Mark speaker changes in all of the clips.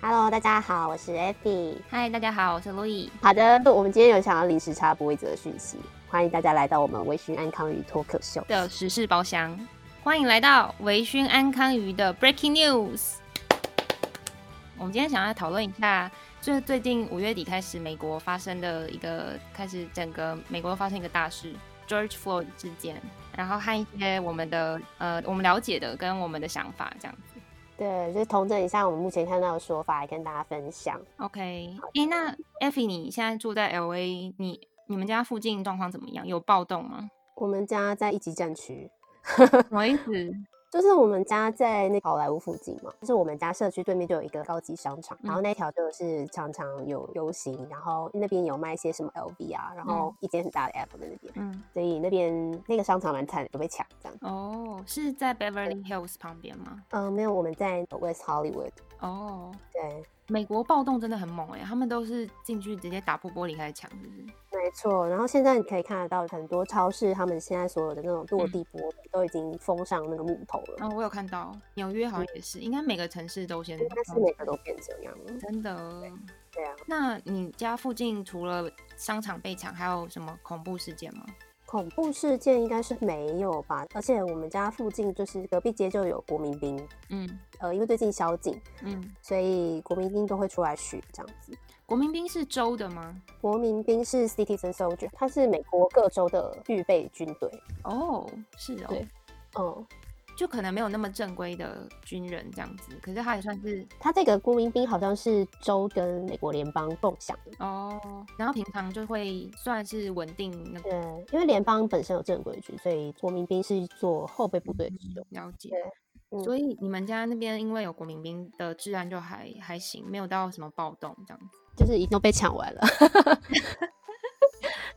Speaker 1: Hello，大家好，我是 Effy。
Speaker 2: Hi，大家好，我是 Louis。
Speaker 1: 好的，我们今天有想要临时插播一则讯息，欢迎大家来到我们微醺安康鱼脱口秀
Speaker 2: 的时事包厢。欢迎来到微醺安康鱼的 Breaking News。我们今天想要讨论一下，就是最近五月底开始，美国发生的一个开始，整个美国发生一个大事 ——George Floyd 事件。然后和一些我们的呃，我们了解的跟我们的想法这样子。
Speaker 1: 对，就是同整一下我们目前看到的说法，来跟大家分享。
Speaker 2: OK，哎，那 Effy，你现在住在 LA，你你们家附近状况怎么样？有暴动吗？
Speaker 1: 我们家在一级战区。
Speaker 2: 什么意思？
Speaker 1: 就是我们家在那好莱坞附近嘛，就是我们家社区对面就有一个高级商场，嗯、然后那条就是常常有游行，然后那边有卖一些什么 LV 啊，然后一间很大的 Apple 在那边，嗯，所以那边那个商场蛮惨的，都被抢这样。
Speaker 2: 哦，是在 Beverly Hills 旁边吗？
Speaker 1: 嗯，没有，我们在 West Hollywood。
Speaker 2: 哦，
Speaker 1: 对。
Speaker 2: 美国暴动真的很猛哎、欸，他们都是进去直接打破玻璃开始抢，是不是？
Speaker 1: 没错。然后现在你可以看得到很多超市，他们现在所有的那种落地玻璃都已经封上那个木头了。
Speaker 2: 嗯、哦，我有看到，纽约好像也是，嗯、应该每个城市都先。
Speaker 1: 应该是每个都变这样了。
Speaker 2: 真的
Speaker 1: 对。对啊。
Speaker 2: 那你家附近除了商场被抢，还有什么恐怖事件吗？
Speaker 1: 恐怖事件应该是没有吧，而且我们家附近就是隔壁街就有国民兵，嗯，呃，因为最近宵禁，嗯，所以国民兵都会出来巡这样子。
Speaker 2: 国民兵是州的吗？
Speaker 1: 国民兵是 citizen soldier，它是美国各州的预备军队。
Speaker 2: 哦，是哦，
Speaker 1: 对，嗯。
Speaker 2: 就可能没有那么正规的军人这样子，可是他也算是
Speaker 1: 他这个国民兵好像是州跟美国联邦共享的
Speaker 2: 哦，然后平常就会算是稳定那个。
Speaker 1: 对，因为联邦本身有正规军，所以国民兵是做后备部队使用。
Speaker 2: 了解。对，所以你们家那边因为有国民兵的治安就还还行，没有到什么暴动这样子，
Speaker 1: 就是已经都被抢完了。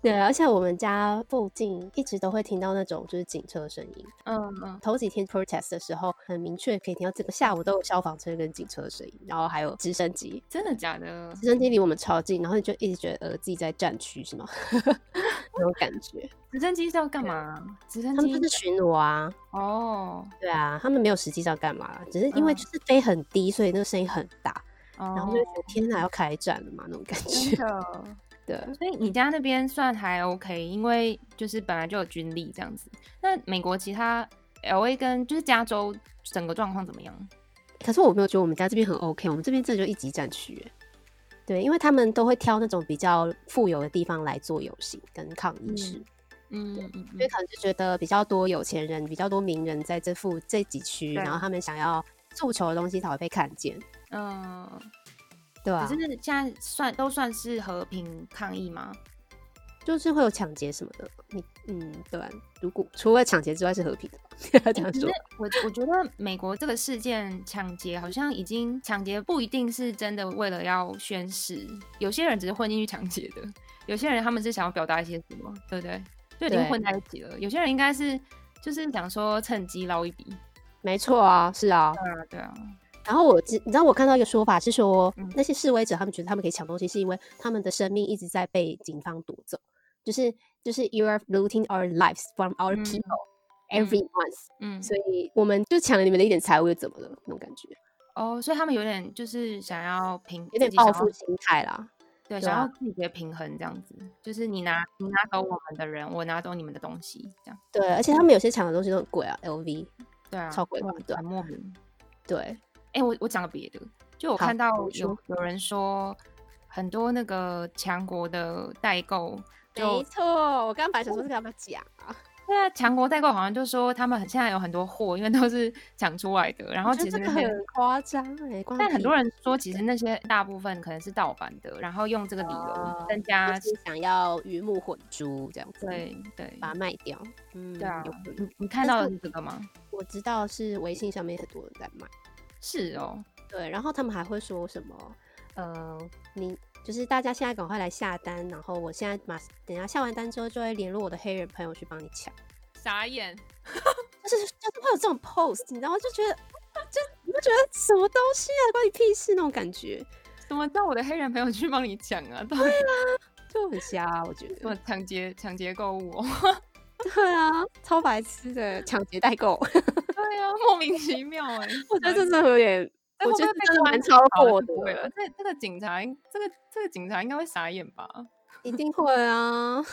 Speaker 1: 对，而且我们家附近一直都会听到那种就是警车声音。嗯嗯，头几天 protest 的时候，很明确可以听到整个下午都有消防车跟警车的声音，然后还有直升机。
Speaker 2: 真的假的？
Speaker 1: 直升机离我们超近，然后你就一直觉得呃自己在战区是吗？那种感觉。
Speaker 2: 直升机是要干嘛？直升机
Speaker 1: 他们就是巡逻啊。哦，对啊，他们没有实际上干嘛，只是因为就是飞很低，所以那个声音很大，然后就觉得天哪要开战了嘛那种感觉。对，
Speaker 2: 所以你家那边算还 OK，因为就是本来就有军力这样子。那美国其他 LA 跟就是加州整个状况怎么样？
Speaker 1: 可是我没有觉得我们家这边很 OK，我们这边真的就一级战区。对，因为他们都会挑那种比较富有的地方来做游行跟抗议式。嗯，对，因为可能就觉得比较多有钱人、比较多名人在这附这几区，然后他们想要诉求的东西才会被看见。嗯。对啊，
Speaker 2: 可是现在算都算是和平抗议吗？
Speaker 1: 就是会有抢劫什么的，你嗯，对啊，如果除了抢劫之外是和平的，这样说。
Speaker 2: 我我觉得美国这个事件抢劫好像已经抢劫不一定是真的为了要宣誓，有些人只是混进去抢劫的，有些人他们是想要表达一些什么，对不对？就已经混在一起了。有些人应该是就是想说趁机捞一笔。
Speaker 1: 没错啊，是啊，
Speaker 2: 对啊，对啊。
Speaker 1: 然后我知，你知道我看到一个说法是说，嗯、那些示威者他们觉得他们可以抢东西，是因为他们的生命一直在被警方夺走，就是就是 you are looting our lives from our people every month，嗯，嗯，所以我们就抢了你们的一点财物又怎么了？那种感觉。
Speaker 2: 哦，所以他们有点就是想要平，
Speaker 1: 有点报复心态啦，
Speaker 2: 对，想要自己的平衡这样子，就是你拿你拿走我们的人，我拿走你们的东西，这样。
Speaker 1: 对，而且他们有些抢的东西都很贵啊，LV，
Speaker 2: 对啊，
Speaker 1: 超贵对，
Speaker 2: 很莫名，
Speaker 1: 对。
Speaker 2: 哎、欸，我我讲个别的，就我看到有有人说很多那个强国的代购，
Speaker 1: 没错，我刚刚本来想说这个要不要讲啊？
Speaker 2: 对啊，强国代购好像就说他们现在有很多货，因为都是抢出来的，然后其实
Speaker 1: 这个很夸张哎，
Speaker 2: 但很多人说其实那些大部分可能是盗版的，然后用这个理由增加，
Speaker 1: 就是想要鱼目混珠这样子，
Speaker 2: 对对，
Speaker 1: 把它卖掉。
Speaker 2: 嗯，对啊，你你看到的是这个吗？
Speaker 1: 我知道是微信上面很多人在卖。
Speaker 2: 是哦，
Speaker 1: 对，然后他们还会说什么？呃，你就是大家现在赶快来下单，然后我现在马等下下完单之后就会联络我的黑人朋友去帮你抢。
Speaker 2: 傻眼，
Speaker 1: 就是就是会有这种 post，你知道吗？就觉得就你不觉得什么东西啊，关你屁事那种感觉？
Speaker 2: 怎么叫我的黑人朋友去帮你抢啊？对
Speaker 1: 啊，就很瞎啊，我觉得。
Speaker 2: 我抢劫抢劫购物哦。
Speaker 1: 对啊，超白痴的抢劫代购。
Speaker 2: 对啊，莫名其妙哎，
Speaker 1: 我觉得这是有点我觉得真的蛮超过的。
Speaker 2: 对了，这这个警察，这个这个警察应该会傻眼吧？
Speaker 1: 一定会啊。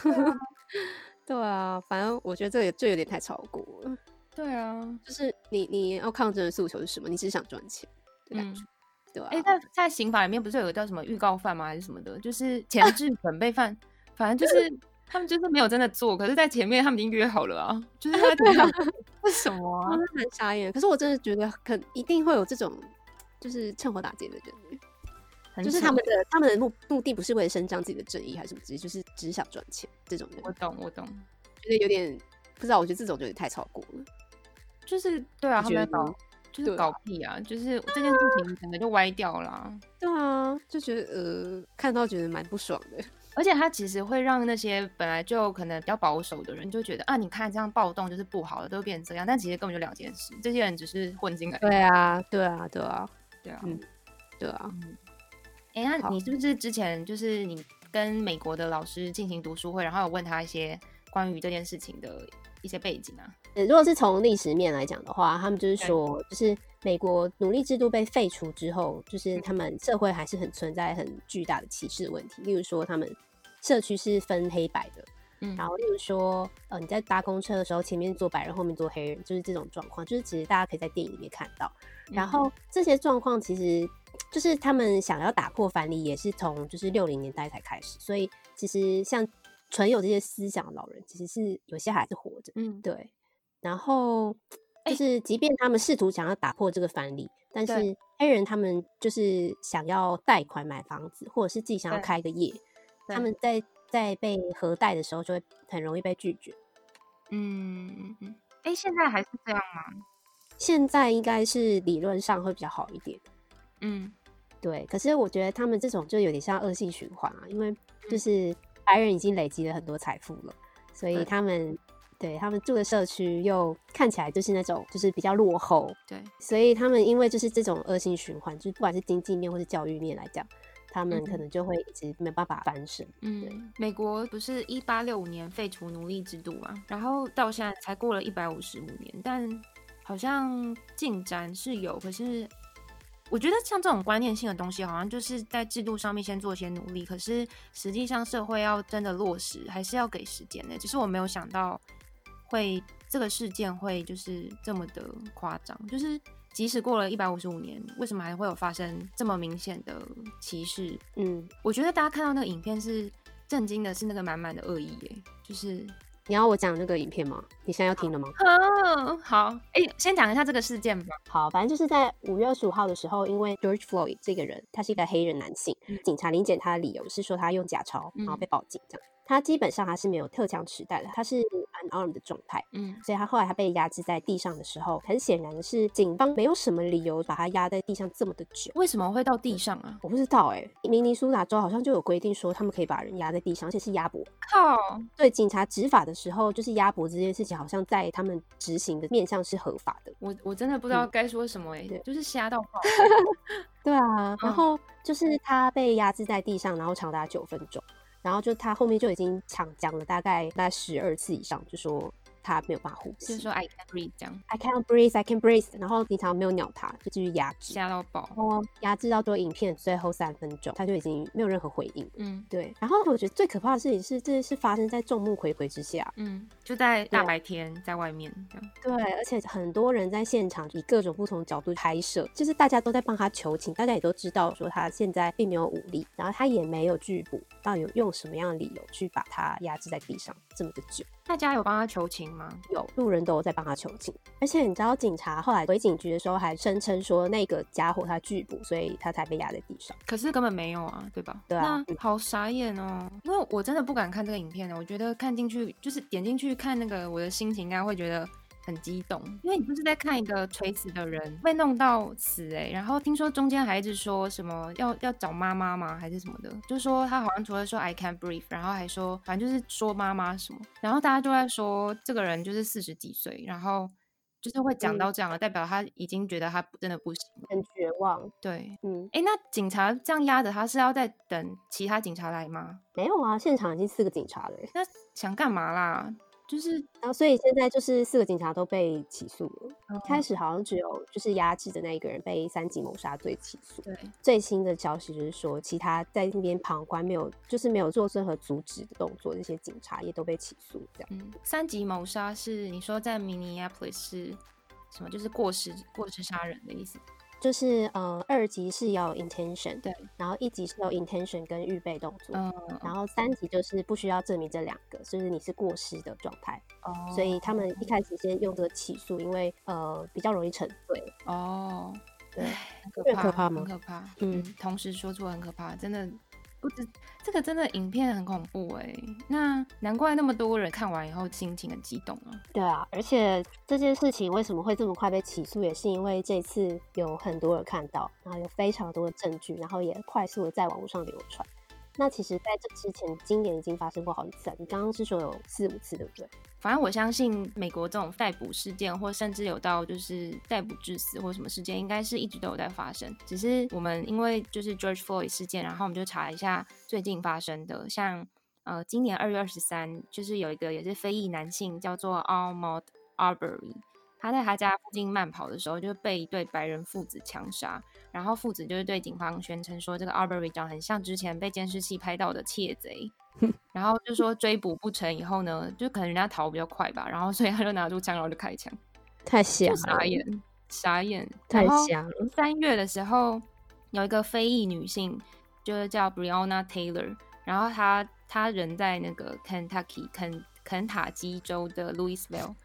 Speaker 1: 对啊，反正我觉得这也就有点太超过了。
Speaker 2: 对啊，
Speaker 1: 就是你你要抗争的诉求是什么？你只是想赚钱的感觉。嗯对啊，哎，
Speaker 2: 在在刑法里面不是有个叫什么预告犯吗？还是什么的？就是前置准备犯，反正就是他们就是没有真的做，可是在前面他们已经约好了啊。就是为什么啊？
Speaker 1: 很傻眼。可是我真的觉得，可一定会有这种，就是趁火打劫的人，就是他们的他们的目目的不是为了伸张自己的正义，还是什么，直接就是只想赚钱这种人。
Speaker 2: 我懂，我懂，
Speaker 1: 觉得有点不知道，我觉得这种有点太超过了。
Speaker 2: 就是对啊，他们搞。就是搞屁啊！就是这件事情整个就歪掉了啊。
Speaker 1: 对啊，就觉得呃，看到觉得蛮不爽的。
Speaker 2: 而且他其实会让那些本来就可能比较保守的人就觉得啊，你看这样暴动就是不好的，都变成这样。但其实根本就两件事，这些人只是混进来。
Speaker 1: 对啊，对啊，对啊，
Speaker 2: 对啊，
Speaker 1: 嗯，对啊。
Speaker 2: 哎、欸，那你是不是之前就是你跟美国的老师进行读书会，然后有问他一些关于这件事情的一些背景啊？
Speaker 1: 如果是从历史面来讲的话，他们就是说，就是美国奴隶制度被废除之后，就是他们社会还是很存在很巨大的歧视问题。例如说，他们社区是分黑白的，嗯，然后例如说，呃，你在搭公车的时候，前面坐白人，后面坐黑人，就是这种状况，就是其实大家可以在电影里面看到。然后这些状况其实就是他们想要打破藩篱，也是从就是六零年代才开始。所以其实像存有这些思想的老人，其实是有些还是活着，嗯，对。然后就是，即便他们试图想要打破这个藩篱，但是黑人他们就是想要贷款买房子，或者是自己想要开个业，他们在在被核贷的时候就会很容易被拒绝。
Speaker 2: 嗯。哎，现在还是这样吗？
Speaker 1: 现在应该是理论上会比较好一点。
Speaker 2: 嗯，
Speaker 1: 对。可是我觉得他们这种就有点像恶性循环啊，因为就是白人已经累积了很多财富了，所以他们。对，他们住的社区又看起来就是那种就是比较落后，
Speaker 2: 对，
Speaker 1: 所以他们因为就是这种恶性循环，就是不管是经济面或是教育面来讲，他们可能就会一直没办法翻身。
Speaker 2: 嗯，对，美国不是一八六五年废除奴隶制度嘛，然后到现在才过了一百五十五年，但好像进展是有，可是。我觉得像这种观念性的东西，好像就是在制度上面先做一些努力，可是实际上社会要真的落实，还是要给时间的。只是我没有想到会这个事件会就是这么的夸张，就是即使过了一百五十五年，为什么还会有发生这么明显的歧视？嗯，我觉得大家看到那个影片是震惊的，是那个满满的恶意，耶，就是。
Speaker 1: 你要我讲那个影片吗？你现在要听了吗？
Speaker 2: 嗯，好，哎、欸，先讲一下这个事件吧。
Speaker 1: 好，反正就是在五月二十五号的时候，因为 George Floyd 这个人，他是一个黑人男性，嗯、警察临检他的理由是说他用假钞，然后被报警这样。嗯他基本上他是没有特强持带的，他是 unarmed 的状态，嗯，所以他后来他被压制在地上的时候，很显然的是警方没有什么理由把他压在地上这么的久。
Speaker 2: 为什么会到地上啊？
Speaker 1: 我不知道哎、欸，明尼苏达州好像就有规定说他们可以把人压在地上，而且是压脖。
Speaker 2: 靠，
Speaker 1: 对，警察执法的时候就是压脖这件事情，好像在他们执行的面向是合法的。
Speaker 2: 我我真的不知道该说什么哎、欸，对、嗯，就是瞎到爆。
Speaker 1: 对啊，然后就是他被压制在地上，然后长达九分钟。然后就他后面就已经抢讲了大概那十二次以上，就说他没有办法呼吸，
Speaker 2: 就是说 I can't breathe 这样
Speaker 1: ，I can't breathe, I can't breathe。然后平常没有鸟他，就继续压制，
Speaker 2: 压到爆。
Speaker 1: 哦，压制到多影片最后三分钟，他就已经没有任何回应。
Speaker 2: 嗯，
Speaker 1: 对。然后我觉得最可怕的事情是，这件事发生在众目睽睽之下，
Speaker 2: 嗯，就在大白天在外面这样。
Speaker 1: 对，而且很多人在现场以各种不同角度拍摄，就是大家都在帮他求情，大家也都知道说他现在并没有武力，然后他也没有拒捕。到底有用什么样的理由去把他压制在地上这么的久？
Speaker 2: 大家有帮他求情吗？
Speaker 1: 有，路人都有在帮他求情。而且你知道，警察后来回警局的时候还声称说那个家伙他拒捕，所以他才被压在地上。
Speaker 2: 可是根本没有啊，对吧？
Speaker 1: 对啊，
Speaker 2: 好傻眼哦！因为我真的不敢看这个影片呢，我觉得看进去就是点进去看那个，我的心情应该会觉得。很激动，因为你不是在看一个垂死的人被弄到死哎、欸，然后听说中间还一直说什么要要找妈妈吗，还是什么的，就是说他好像除了说 I can't breathe，然后还说反正就是说妈妈什么，然后大家就在说这个人就是四十几岁，然后就是会讲到这样的，代表他已经觉得他真的不行，
Speaker 1: 很绝望。
Speaker 2: 对，嗯，哎、欸，那警察这样压着他是要在等其他警察来吗？
Speaker 1: 没有啊，现场已经四个警察了，
Speaker 2: 那想干嘛啦？就是，
Speaker 1: 然后所以现在就是四个警察都被起诉了。嗯、开始好像只有就是压制的那一个人被三级谋杀罪起诉。对，最新的消息就是说，其他在那边旁观没有就是没有做任何阻止的动作，这些警察也都被起诉。这样，
Speaker 2: 嗯，三级谋杀是你说在 Minneapolis 是什么？就是过失过失杀人的意思。
Speaker 1: 就是呃，二级是要有 intention，对，然后一级是有 intention 跟预备动作，嗯，然后三级就是不需要证明这两个，就是你是过失的状态，哦，所以他们一开始先用这个起诉，因为呃比较容易成罪，
Speaker 2: 哦，
Speaker 1: 对，
Speaker 2: 很可怕吗？很可怕，嗯，同时说出很可怕，真的。不知这个真的影片很恐怖哎，那难怪那么多人看完以后心情很激动啊。
Speaker 1: 对啊，而且这件事情为什么会这么快被起诉，也是因为这次有很多人看到，然后有非常多的证据，然后也快速的在网络上流传。那其实在这之前，今年已经发生过好几次了。你刚刚是说有四五次，对不对？
Speaker 2: 反正我相信美国这种逮捕事件，或甚至有到就是逮捕致死或什么事件，应该是一直都有在发生。只是我们因为就是 George Floyd 事件，然后我们就查一下最近发生的，像呃今年二月二十三，就是有一个也是非裔男性叫做 Ahmaud Arbery。他在他家附近慢跑的时候，就被一对白人父子枪杀。然后父子就是对警方宣称说，这个 Arbery 长很像之前被监视器拍到的窃贼。然后就说追捕不成以后呢，就可能人家逃比较快吧。然后所以他就拿出枪，然后就开枪。
Speaker 1: 太瞎了，
Speaker 2: 傻眼，傻眼，
Speaker 1: 太瞎了。
Speaker 2: 三月的时候，有一个非裔女性，就是叫 Breonna Taylor。然后她她人在那个 Kentucky 肯肯塔基州的 Louisville。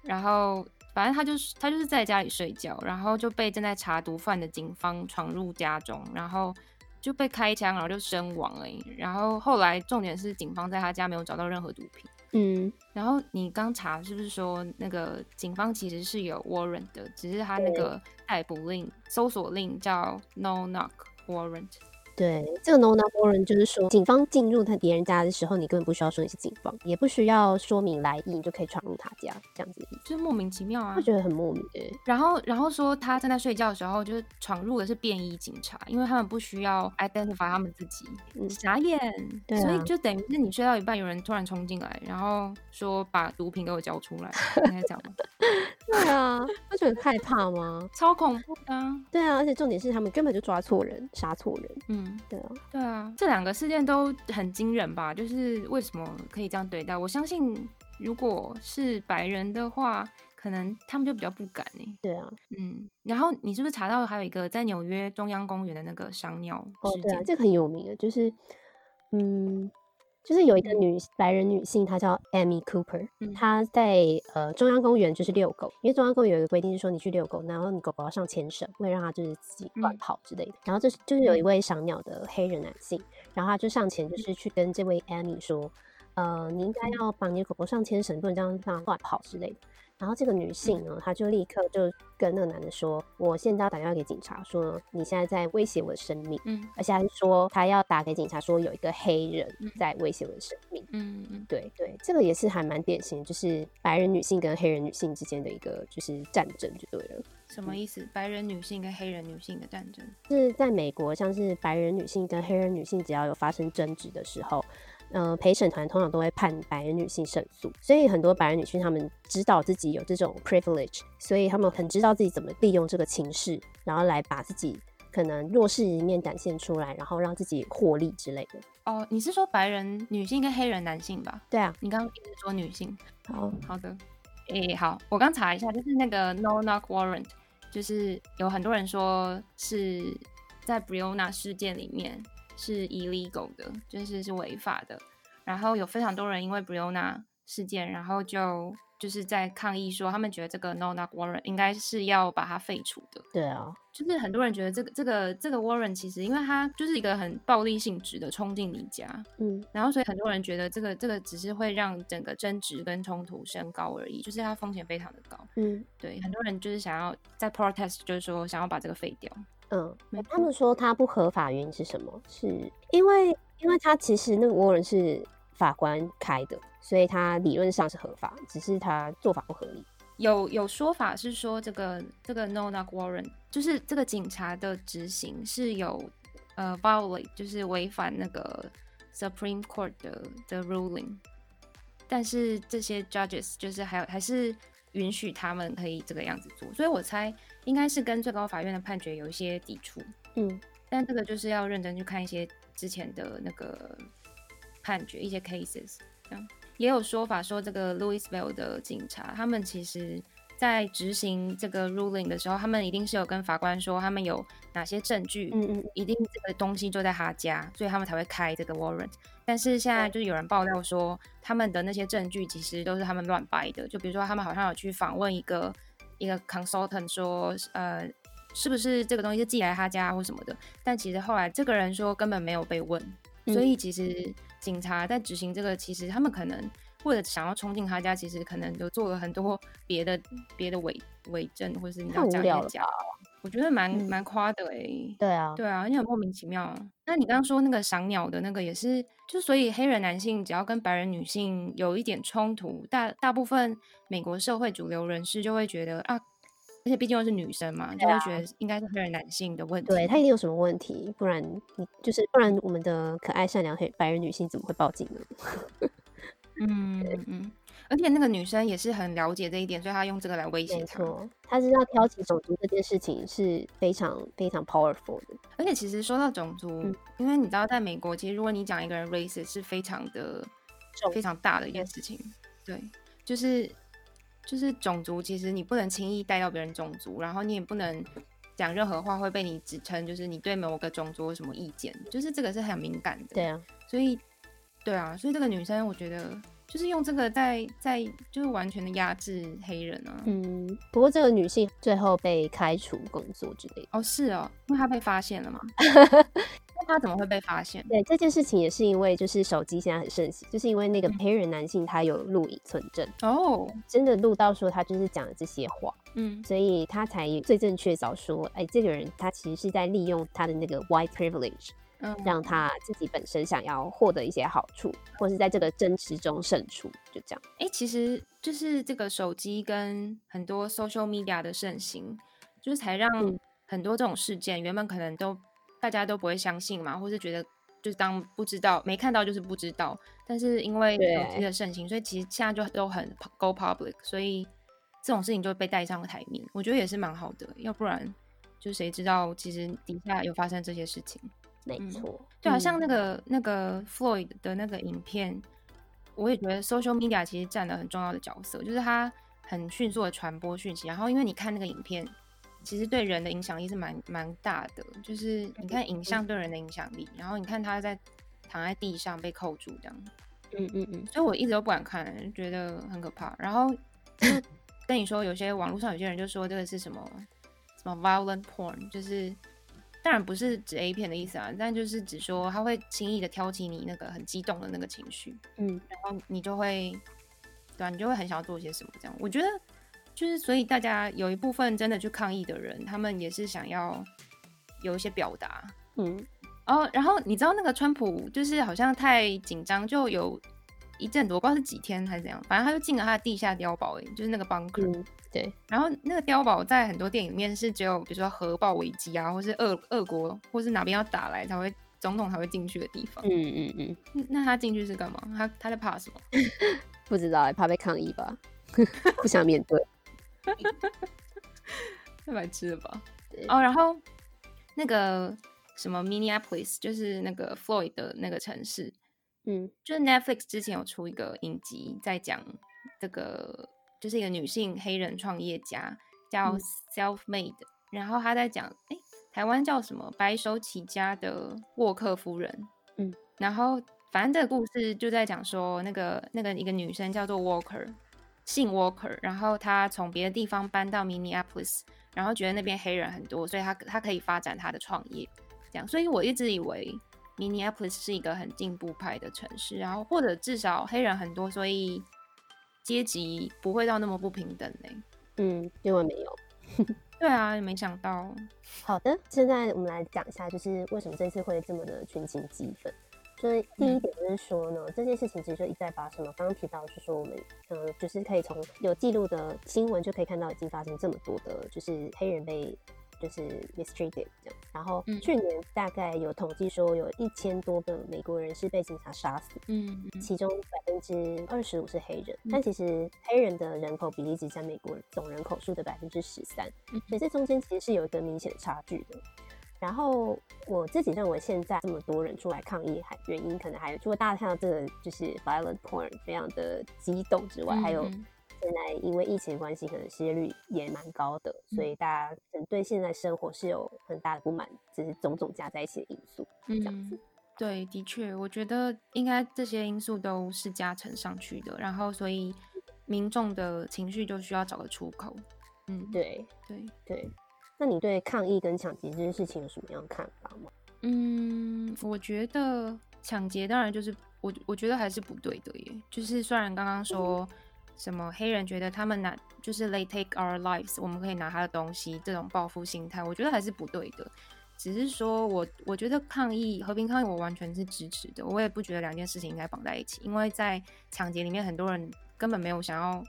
Speaker 2: 然后。反正他就是他就是在家里睡觉，然后就被正在查毒贩的警方闯入家中，然后就被开枪，然后就身亡了。然后后来重点是警方在他家没有找到任何毒品。嗯，然后你刚查是不是说那个警方其实是有 warrant 的，只是他那个逮捕令、搜索令叫 no knock warrant。
Speaker 1: 对，这个 no knock warrant 就是说，警方进入他别人家的时候，你根本不需要说你是警方，也不需要说明来意，你就可以闯入他家，这样子，
Speaker 2: 就是莫名其妙啊，
Speaker 1: 会觉得很莫名。
Speaker 2: 然后，然后说他正在睡觉的时候，就是闯入的是便衣警察，因为他们不需要 identify 他们自己，嗯、傻眼。对、啊，所以就等于是你睡到一半，有人突然冲进来，然后说把毒品给我交出来，应该这样吗？
Speaker 1: 对啊，不觉得害怕吗？
Speaker 2: 超恐怖的、啊。
Speaker 1: 对啊，而且重点是他们根本就抓错人，杀错人。嗯。对啊，
Speaker 2: 对啊，这两个事件都很惊人吧？就是为什么可以这样对待？我相信，如果是白人的话，可能他们就比较不敢呢。
Speaker 1: 对啊，
Speaker 2: 嗯。然后你是不是查到还有一个在纽约中央公园的那个赏鸟事件？
Speaker 1: 哦，对啊，这个很有名的，就是，嗯。就是有一个女白人女性，她叫 Amy Cooper，她在呃中央公园就是遛狗，因为中央公园有一个规定是说你去遛狗，然后你狗狗要上牵绳，不会让它就是自己乱跑之类的。然后这是就是有一位赏鸟的黑人男性，然后他就上前就是去跟这位 Amy 说，呃，你应该要绑你的狗狗上牵绳，不能这样这样乱跑之类的。然后这个女性呢，她就立刻就跟那个男的说：“我现在要打电话给警察，说你现在在威胁我的生命。”嗯，而且还说她要打给警察，说有一个黑人在威胁我的生命。嗯嗯，对对，这个也是还蛮典型，就是白人女性跟黑人女性之间的一个就是战争，就对了。
Speaker 2: 什么意思？白人女性跟黑人女性的战争？
Speaker 1: 是在美国，像是白人女性跟黑人女性只要有发生争执的时候。呃，陪审团通常都会判白人女性胜诉，所以很多白人女性她们知道自己有这种 privilege，所以她们很知道自己怎么利用这个情势，然后来把自己可能弱势一面展现出来，然后让自己获利之类的。
Speaker 2: 哦，你是说白人女性跟黑人男性吧？
Speaker 1: 对啊，
Speaker 2: 你刚刚一直说女性。
Speaker 1: 好
Speaker 2: 好的，诶、欸，好，我刚查一下，就是那个 no knock warrant，就是有很多人说是在 Breonna 事件里面。是 illegal 的，就是是违法的。然后有非常多人因为 Breonna 事件，然后就就是在抗议说，他们觉得这个 No Knock Warrant 应该是要把它废除的。
Speaker 1: 对啊，
Speaker 2: 就是很多人觉得这个这个这个 Warrant 其实，因为它就是一个很暴力性质的冲进你家，嗯，然后所以很多人觉得这个这个只是会让整个争执跟冲突升高而已，就是它风险非常的高。嗯，对，很多人就是想要在 protest，就是说想要把这个废掉。
Speaker 1: 嗯，他们说他不合法原因是什么？是因为，因为他其实那个 warrant 是法官开的，所以他理论上是合法，只是他做法不合理。
Speaker 2: 有有说法是说，这个这个 no knock warrant 就是这个警察的执行是有呃 violate，就是违反那个 Supreme Court 的的 ruling。但是这些 judges 就是还有还是允许他们可以这个样子做，所以我猜应该是跟最高法院的判决有一些抵触。
Speaker 1: 嗯，
Speaker 2: 但这个就是要认真去看一些之前的那个判决，一些 cases。这样也有说法说，这个 Louisville 的警察他们其实。在执行这个 ruling 的时候，他们一定是有跟法官说他们有哪些证据，
Speaker 1: 嗯嗯，
Speaker 2: 一定这个东西就在他家，所以他们才会开这个 warrant。但是现在就是有人爆料说，他们的那些证据其实都是他们乱掰的，就比如说他们好像有去访问一个一个 consultant 说，呃，是不是这个东西是寄来他家或什么的？但其实后来这个人说根本没有被问，所以其实警察在执行这个，其实他们可能。或者想要冲进他家，其实可能就做了很多别的别的伪伪证，或者是你要假假。我觉得蛮蛮夸的哎、欸。
Speaker 1: 对啊，
Speaker 2: 对啊，而且很莫名其妙。那你刚刚说那个赏鸟的那个也是，就所以黑人男性只要跟白人女性有一点冲突，大大部分美国社会主流人士就会觉得啊，而且毕竟又是女生嘛，就会觉得应该是黑人男性的问题。
Speaker 1: 对，他一定有什么问题，不然你就是不然我们的可爱善良黑白人女性怎么会报警呢？
Speaker 2: 嗯嗯，而且那个女生也是很了解这一点，所以她用这个来威胁他。
Speaker 1: 她知道挑起种族这件事情是非常非常 powerful 的。
Speaker 2: 而且其实说到种族，嗯、因为你知道，在美国，其实如果你讲一个人 racist 是非常的非常大的一件事情。对，就是就是种族，其实你不能轻易带到别人种族，然后你也不能讲任何话会被你指称，就是你对某个种族有什么意见，就是这个是很敏感的。
Speaker 1: 对啊，
Speaker 2: 所以。对啊，所以这个女生，我觉得就是用这个在在就是完全的压制黑人啊。
Speaker 1: 嗯，不过这个女性最后被开除工作之类的。
Speaker 2: 哦，是哦，因为她被发现了嘛。那她怎么会被发现？
Speaker 1: 对，这件事情也是因为就是手机现在很盛行，就是因为那个黑人男性他有录影存证
Speaker 2: 哦，
Speaker 1: 真的录到说他就是讲了这些话，
Speaker 2: 嗯，
Speaker 1: 所以他才最正确早说，哎，这个人他其实是在利用他的那个 white privilege。让他自己本身想要获得一些好处，或是在这个争执中胜出，就这样。
Speaker 2: 哎、欸，其实就是这个手机跟很多 social media 的盛行，就是才让很多这种事件原本可能都大家都不会相信嘛，或是觉得就是当不知道没看到就是不知道。但是因为手机的盛行，所以其实现在就都很 go public，所以这种事情就被带上了台面。我觉得也是蛮好的，要不然就谁知道其实底下有发生这些事情。
Speaker 1: 没错、嗯，
Speaker 2: 对啊，像那个那个 Floyd 的那个影片，我也觉得 social media 其实占了很重要的角色，就是它很迅速的传播讯息。然后因为你看那个影片，其实对人的影响力是蛮蛮大的，就是你看影像对人的影响力。然后你看他在躺在地上被扣住这样，
Speaker 1: 嗯嗯嗯，
Speaker 2: 所以我一直都不敢看，觉得很可怕。然后跟你说，有些网络上有些人就说这个是什么什么 violent porn，就是。当然不是指 A 片的意思啊，但就是只说他会轻易的挑起你那个很激动的那个情绪，
Speaker 1: 嗯，
Speaker 2: 然后你就会，对啊，你就会很想要做些什么这样。我觉得就是，所以大家有一部分真的去抗议的人，他们也是想要有一些表达，
Speaker 1: 嗯，
Speaker 2: 哦，然后你知道那个川普就是好像太紧张，就有一阵子我不知道是几天还是怎样，反正他就进了他的地下碉堡，哎，就是那个 bunker。嗯
Speaker 1: 对，
Speaker 2: 然后那个碉堡在很多电影里面是只有，比如说核爆危机啊，或是俄俄国或是哪边要打来才会总统才会进去的地方。
Speaker 1: 嗯嗯嗯。
Speaker 2: 那他进去是干嘛？他他在怕什么？
Speaker 1: 不知道，怕被抗议吧？不想面对。
Speaker 2: 太白痴了吧？哦，然后那个什么 Minneapolis 就是那个 Floyd 的那个城市，
Speaker 1: 嗯，
Speaker 2: 就是 Netflix 之前有出一个影集在讲这个。就是一个女性黑人创业家，叫 Self Made，嗯，然后她在讲，哎，台湾叫什么？白手起家的沃克夫人，
Speaker 1: 嗯，
Speaker 2: 然后反正这个故事就在讲说，那个那个一个女生叫做 Walker，姓 Walker，然后她从别的地方搬到 Minneapolis，然后觉得那边黑人很多，所以她她可以发展她的创业，这样，所以我一直以为 Minneapolis 是一个很进步派的城市，然后或者至少黑人很多，所以。阶级不会到那么不平等呢？
Speaker 1: 嗯，因为没有。
Speaker 2: 对啊，没想到。
Speaker 1: 好的，现在我们来讲一下，就是为什么这次会这么的群情激愤。所以第一点就是说呢，嗯、这件事情其实就一再发生了。刚刚提到是说，我们嗯、呃，就是可以从有记录的新闻就可以看到，已经发生这么多的，就是黑人被。就是 mistreated 这样。然后去年大概有统计说，有一千多个美国人是被警察杀死，嗯，其中百分之二十五是黑人，但其实黑人的人口比例只占美国总人口数的百分之十三，所以这中间其实是有一个明显的差距的。然后我自己认为，现在这么多人出来抗议，还原因可能还有，除了大家看到这个就是 violent porn 非常的激动之外，还有现在因为疫情关系，可能失业率也蛮高的，所以大家可能对现在生活是有很大的不满，只是种种加在一起的因素。这样子，
Speaker 2: 对，的确，我觉得应该这些因素都是加成上去的，然后所以民众的情绪就需要找个出口。
Speaker 1: 嗯，对，对，对。那你对抗议跟抢劫这件事情有什么样的看法吗？
Speaker 2: 嗯，我觉得抢劫当然就是我，我觉得还是不对的耶。就是虽然刚刚说什么黑人觉得他们拿就是 they take our lives，我们可以拿他的东西，这种报复心态，我觉得还是不对的。只是说我我觉得抗议和平抗议，我完全是支持的。我也不觉得两件事情应该绑在一起，因为在抢劫里面，很多人根本没有想要。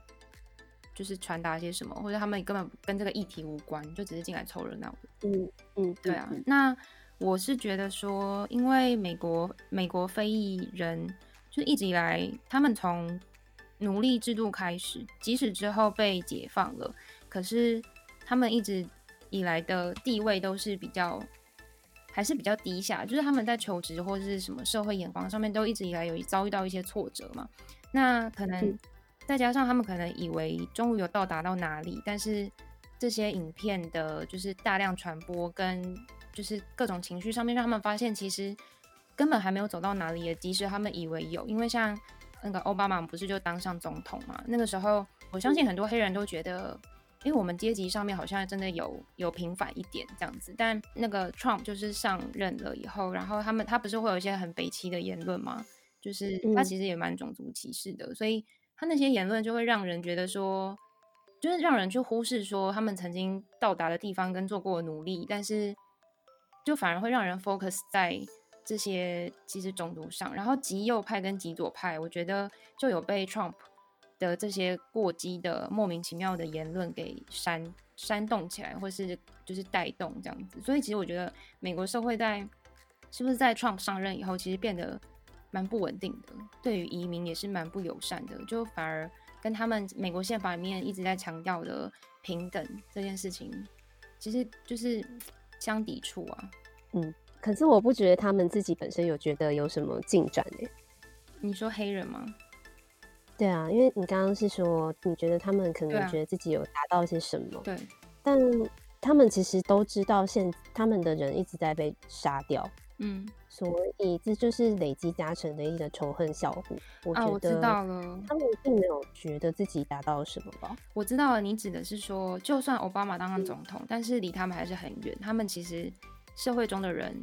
Speaker 2: 就是传达些什么，或者他们根本跟这个议题无关，就只是进来凑热闹的。
Speaker 1: 嗯嗯，
Speaker 2: 对啊。那我是觉得说，因为美国美国非裔人就一直以来，他们从奴隶制度开始，即使之后被解放了，可是他们一直以来的地位都是比较还是比较低下，就是他们在求职或者是什么社会眼光上面都一直以来有遭遇到一些挫折嘛。那可能。嗯再加上他们可能以为终于有到达到哪里，但是这些影片的就是大量传播跟就是各种情绪上面，让他们发现其实根本还没有走到哪里，也即使他们以为有，因为像那个奥巴马不是就当上总统嘛？那个时候，我相信很多黑人都觉得，因为我们阶级上面好像真的有有平反一点这样子。但那个 Trump 就是上任了以后，然后他们他不是会有一些很北七的言论吗？就是他其实也蛮种族歧视的，所以。他那些言论就会让人觉得说，就是让人去忽视说他们曾经到达的地方跟做过的努力，但是就反而会让人 focus 在这些其实种族上。然后极右派跟极左派，我觉得就有被 Trump 的这些过激的莫名其妙的言论给煽煽动起来，或是就是带动这样子。所以其实我觉得美国社会在是不是在 Trump 上任以后，其实变得。蛮不稳定的，对于移民也是蛮不友善的，就反而跟他们美国宪法里面一直在强调的平等这件事情，其实就是相抵触啊。
Speaker 1: 嗯，可是我不觉得他们自己本身有觉得有什么进展诶。
Speaker 2: 你说黑人吗？
Speaker 1: 对啊，因为你刚刚是说你觉得他们可能觉得自己有达到些什么，
Speaker 2: 对，
Speaker 1: 但他们其实都知道现他们的人一直在被杀掉。
Speaker 2: 嗯，
Speaker 1: 所以这就是累积加成的一个仇恨效果。我觉得，
Speaker 2: 我知道了，
Speaker 1: 他们并没有觉得自己达到了什么吧？
Speaker 2: 我知道了，你指的是说，就算奥巴马当上总统，嗯、但是离他们还是很远。他们其实社会中的人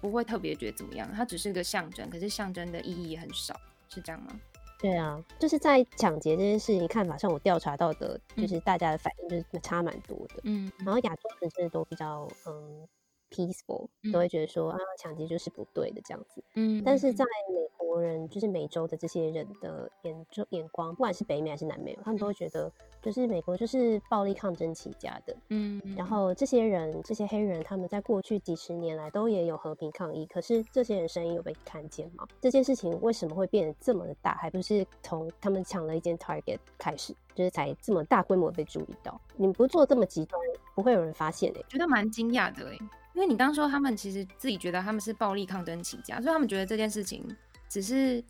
Speaker 2: 不会特别觉得怎么样，它只是个象征，可是象征的意义很少，是这样吗？
Speaker 1: 对啊，就是在抢劫这件事情看法上，我调查到的就是大家的反应就是差蛮多的。嗯，然后亚洲人真的都比较嗯。Peaceful 都会觉得说啊，抢劫就是不对的这样子。嗯，但是在美国人，就是美洲的这些人的眼中眼光，不管是北美还是南美，他们都会觉得，就是美国就是暴力抗争起家的。嗯，然后这些人，这些黑人，他们在过去几十年来都也有和平抗议，可是这些人声音有被看见吗？这件事情为什么会变得这么的大？还不是从他们抢了一间 Target 开始，就是才这么大规模被注意到。你们不做这么极端，不会有人发现的、欸。
Speaker 2: 觉得蛮惊讶的、欸因为你刚说他们其实自己觉得他们是暴力抗争起家，所以他们觉得这件事情只是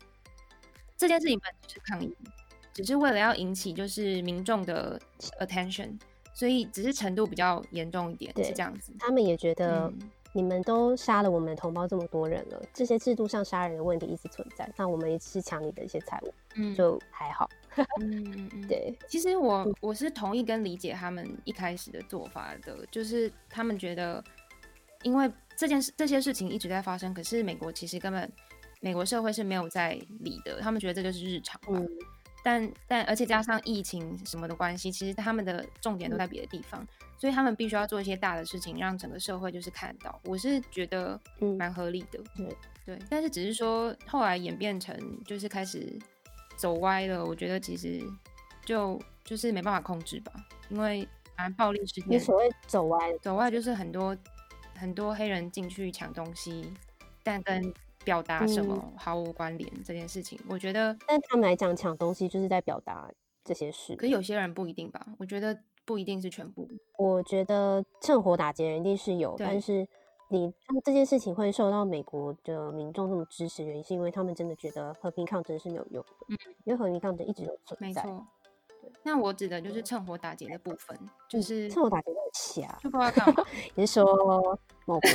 Speaker 2: 这件事情本身是抗议，只是为了要引起就是民众的 attention，所以只是程度比较严重一点，是这样子。
Speaker 1: 他们也觉得你们都杀了我们同胞这么多人了，嗯、这些制度上杀人的问题一直存在，那我们也是抢你的一些财物，嗯，就还好。
Speaker 2: 嗯嗯，
Speaker 1: 对。
Speaker 2: 其实我我是同意跟理解他们一开始的做法的，就是他们觉得。因为这件事、这些事情一直在发生，可是美国其实根本美国社会是没有在理的，他们觉得这就是日常嘛。嗯、但但而且加上疫情什么的关系，其实他们的重点都在别的地方，嗯、所以他们必须要做一些大的事情，让整个社会就是看到。我是觉得蛮合理的，
Speaker 1: 嗯、
Speaker 2: 对。但是只是说后来演变成就是开始走歪了，我觉得其实就就是没办法控制吧，因为反正暴力事件。
Speaker 1: 你所谓走歪，
Speaker 2: 走歪就是很多很多黑人进去抢东西，但跟表达什么毫无关联、嗯、这件事情，我觉得。
Speaker 1: 但他们来讲，抢东西就是在表达这些事。
Speaker 2: 可有些人不一定吧？我觉得不一定是全部。
Speaker 1: 我觉得趁火打劫人一定是有，但是。你他们这件事情会受到美国的民众这么支持，原因是因为他们真的觉得和平抗争是没有用的。嗯，因为和平抗争一直有存在。没错。
Speaker 2: 那我指的就是趁火打劫的部分，就是
Speaker 1: 趁火打劫的瞎，
Speaker 2: 就不知道干嘛。
Speaker 1: 你是说某国？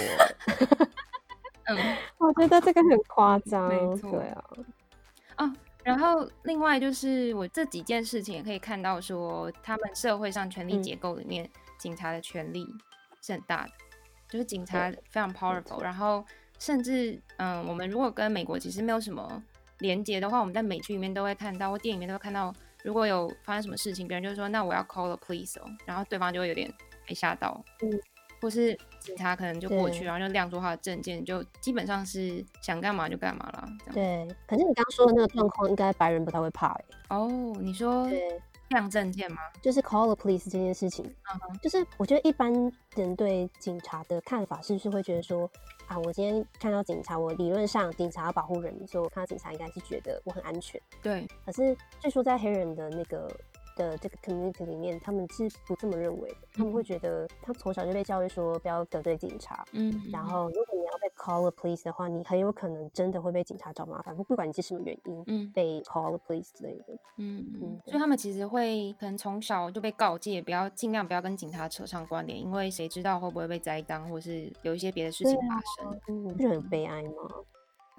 Speaker 1: 嗯，我觉得这个很夸张。没错。对啊。
Speaker 2: 哦，然后另外就是我这几件事情也可以看到，说他们社会上权力结构里面，嗯、警察的权力是很大的。就是警察非常 powerful，然后甚至嗯，我们如果跟美国其实没有什么连接的话，我们在美剧里面都会看到，或电影里面都会看到，如果有发生什么事情，别人就说那我要 call the police 哦，然后对方就会有点被吓到，嗯，或是警察可能就过去，然后就亮出他的证件，就基本上是想干嘛就干嘛了。
Speaker 1: 对，可是你刚刚说的那个状况，应该白人不太会怕哎。
Speaker 2: 哦，你说。亮证件吗？
Speaker 1: 就是 call the police 这件事情，uh-huh. 就是我觉得一般人对警察的看法是不是会觉得说，啊，我今天看到警察，我理论上警察要保护人民，所以我看到警察应该是觉得我很安全。
Speaker 2: 对。
Speaker 1: 可是据说在黑人的那个。的这个 community 里面，他们是不这么认为的。他们会觉得，他从小就被教育说不要得罪警察。嗯，然后如果你要被 call the police 的话，你很有可能真的会被警察找麻烦，不不管你是什么原因，嗯，被 call the police 之类的。
Speaker 2: 嗯嗯，所以他们其实会可能从小就被告诫，不要尽量不要跟警察扯上关联，因为谁知道会不会被栽赃，或是有一些别的事情发生。啊、
Speaker 1: 嗯，不是很悲哀吗？